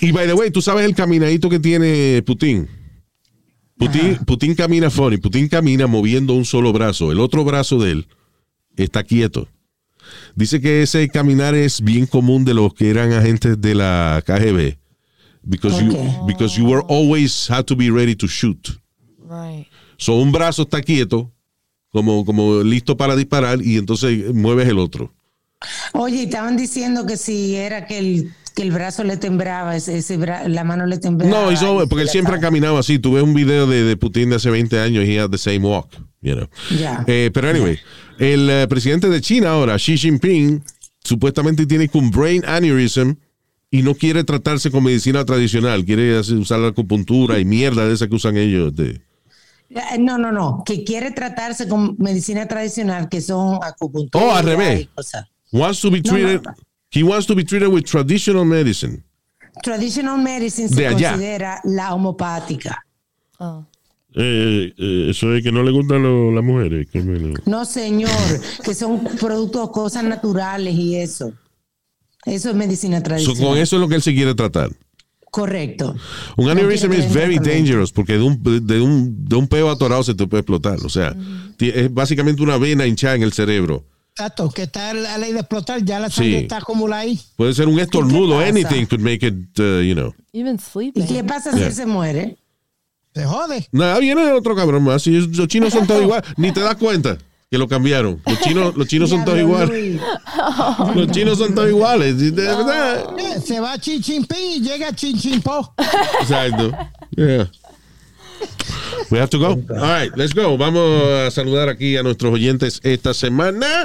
Y by the way, tú sabes el caminadito que tiene Putin. Putin, Putin camina funny. Putin camina moviendo un solo brazo. El otro brazo de él está quieto. Dice que ese caminar es bien común de los que eran agentes de la KGB. Because, you, because you were always had to be ready to shoot. Right. So un brazo está quieto, como, como listo para disparar, y entonces mueves el otro. Oye, y estaban diciendo que si era que el que el brazo le temblaba, ese, ese bra- la mano le temblaba. No, hizo, porque él siempre ha caminado así. Tuve un video de, de Putin de hace 20 años y he had the same walk. You know. Ya. Eh, pero anyway, el eh, presidente de China ahora, Xi Jinping, supuestamente tiene un brain aneurysm y no quiere tratarse con medicina tradicional. Quiere hacer- usar la acupuntura y mierda de esa que usan ellos. de- Eh, No, no, no, que quiere tratarse con medicina tradicional, que son acupuntura. Oh, al revés. Wants to be No, no, treated. no. He wants to be treated with traditional medicine. Traditional medicine se allá. considera la homopática. Oh. Eh, eh, eso es que no le gustan lo- las mujeres. que me lo- No, señor, que son productos, cosas naturales y eso. Eso es medicina So, tradicional. con eso es lo que él se quiere tratar. Correcto. Un is tener very dangerous porque de un, de, un, de un peo atorado se te puede explotar. O sea, ti- es básicamente una vena hinchada en el cerebro. Exacto, que está la ley de explotar, ya la sangre Sí. está acumulada ahí. Puede ser un estornudo. Anything could make it, uh, you know. Even ¿Y sleeping. qué pasa si Yeah. él se muere? Se jode. Nada, viene otro cabrón más. Y los chinos son todos iguales. Ni te das cuenta que lo cambiaron. Los chinos, [laughs] los chinos son todos iguales. Los chinos son todos iguales. De verdad. Eh, Se va Chin Chin Ping y llega Chin Chin Po. Exacto. Yeah. We have to go. All right, let's go. Vamos a saludar aquí a nuestros oyentes esta semana.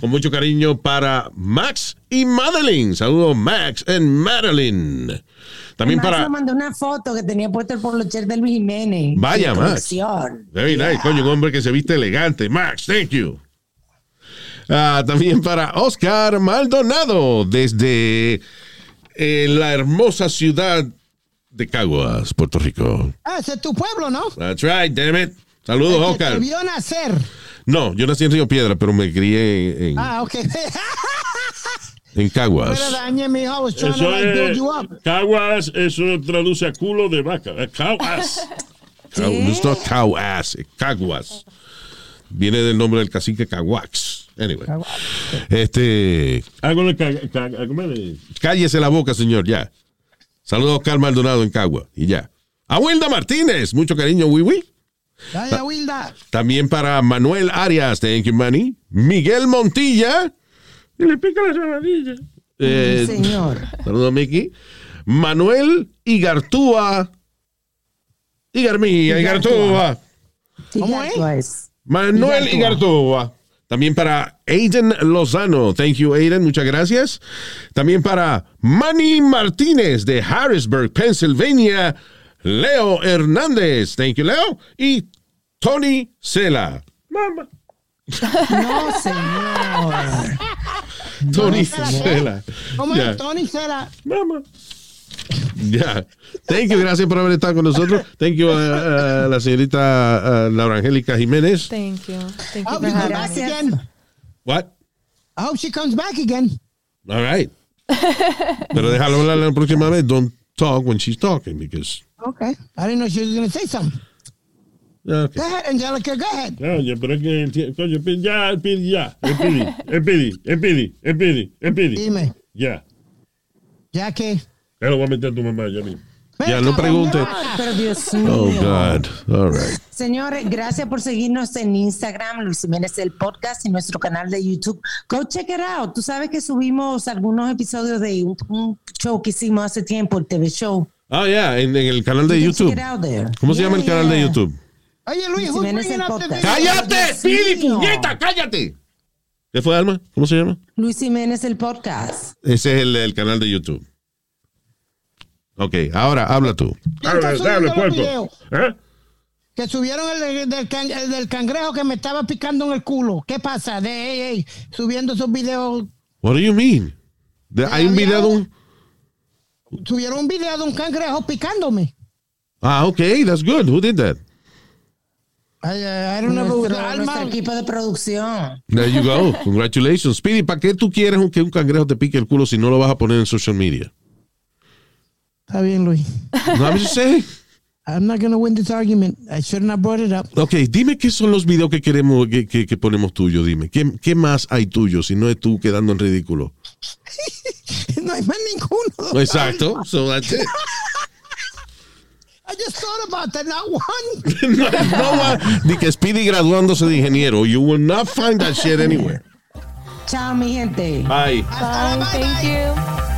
Con mucho cariño para Max y Madeline. Saludos, Max y Madeline. También Max para. me mandó una foto que tenía puesto el polocher de Luis Jiménez. Vaya, Max. Very Yeah. nice, coño, un hombre que se viste elegante. Max, thank you. Ah, también para Oscar Maldonado, desde eh, la hermosa ciudad de Caguas, Puerto Rico. Ah, ese es tu pueblo, ¿no? That's right, damn it. Saludos, El que Oscar. te vio nacer. No, yo nací en Río Piedra, pero me crié en, Ah, ok. [laughs] en Caguas. Eso es. Caguas, eso traduce a culo de vaca. Eh, Caguas. [laughs] No es no Caguas, es Caguas. Viene del nombre del cacique Caguax. Anyway. Este. Hago de caga- caga- ¿cómo es? Cállese la boca, señor, ya. Saludos a Oscar Maldonado en Cagua y ya. A Wilda Martínez, mucho cariño, Wiwi. Vaya, Wilda. También para Manuel Arias, thank you, Manny. Miguel Montilla. Y le pica la sabadilla. Eh, Señor. Saludos, Mickey. Manuel Igartúa. Igarmía, Igartúa. ¿Cómo es? Manuel Igartúa. También para Aiden Lozano. Thank you, Aiden. Muchas gracias. También para Manny Martínez de Harrisburg, Pennsylvania. Leo Hernández. Thank you, Leo. Y Tony Cela. Mamá. No, señor. Tony Cela, ¿qué? Cela. ¿Cómo es? Tony Cera. Mamá. [laughs] Ya. Thank you. Gracias por haber estado con nosotros. Thank you a, a la señorita a Laura Angélica Jiménez. Thank you. Thank I you me. again. What? I hope she comes back again. All right. Pero déjalo hablar la próxima vez. Don't talk when she's talking because. Okay. I didn't know she was going to say something. Okay. Go ahead, Angelica. Go ahead. Coño, pero es que, coño, ya, ya, el pidi, el pidi, el pidi, el pidi, el pidi. Dime. Ya. Ya que. Ya lo voy a meter a tu mamá ya mismo. Ya, no pregunte. Pero Dios mío. Oh, God. All right. Señores, gracias por seguirnos en Instagram, Luis Jiménez el podcast y nuestro canal de YouTube. Go check it out. Tú sabes que subimos algunos episodios de un, un show que hicimos hace tiempo, el TV show. Ah, ya, en, en el canal de You YouTube. it out there. ¿Cómo se Yeah, llama el canal de yeah. YouTube? Oye, Luis, Luis Jiménez, el podcast. video? ¡Cállate, mío. puñeta! ¡Cállate! ¿Qué fue, Alma? ¿Cómo se llama? Luis Jiménez el podcast. Ese es el, el canal de YouTube. Ok, ahora habla tú. ¿Quién está Dale, subiendo dale, los puerco. videos? ¿Eh? Que subieron el, de- del, can- el del cangrejo que me estaba picando en el culo. ¿Qué pasa? De ey, ey, subiendo esos videos. What do you mean? De- hay un video de un... Subieron un video de un cangrejo picándome. Ah, ok, that's good. Who did that? I, I don't know. Nuestro, Alma, nuestro equipo de producción. There you go. [laughs] Congratulations. Speedy, ¿para qué tú quieres que un cangrejo te pique el culo si no lo vas a poner en social media? Está bien, Luis. No, I'm just saying. I'm not going to win this argument. I shouldn't have brought it up. Ok, dime qué son los videos que queremos, que, que, que ponemos tuyos, dime. ¿Qué, ¿Qué más hay tuyo si no es tú quedando en ridículo? [laughs] no hay más ninguno. Exacto. [laughs] So that's it. I just thought about that, not one. [laughs] no, no one- Di que Speedy graduándose de ingeniero. You will not find that shit anywhere. Chao, mi gente. Bye. Bye. Thank you.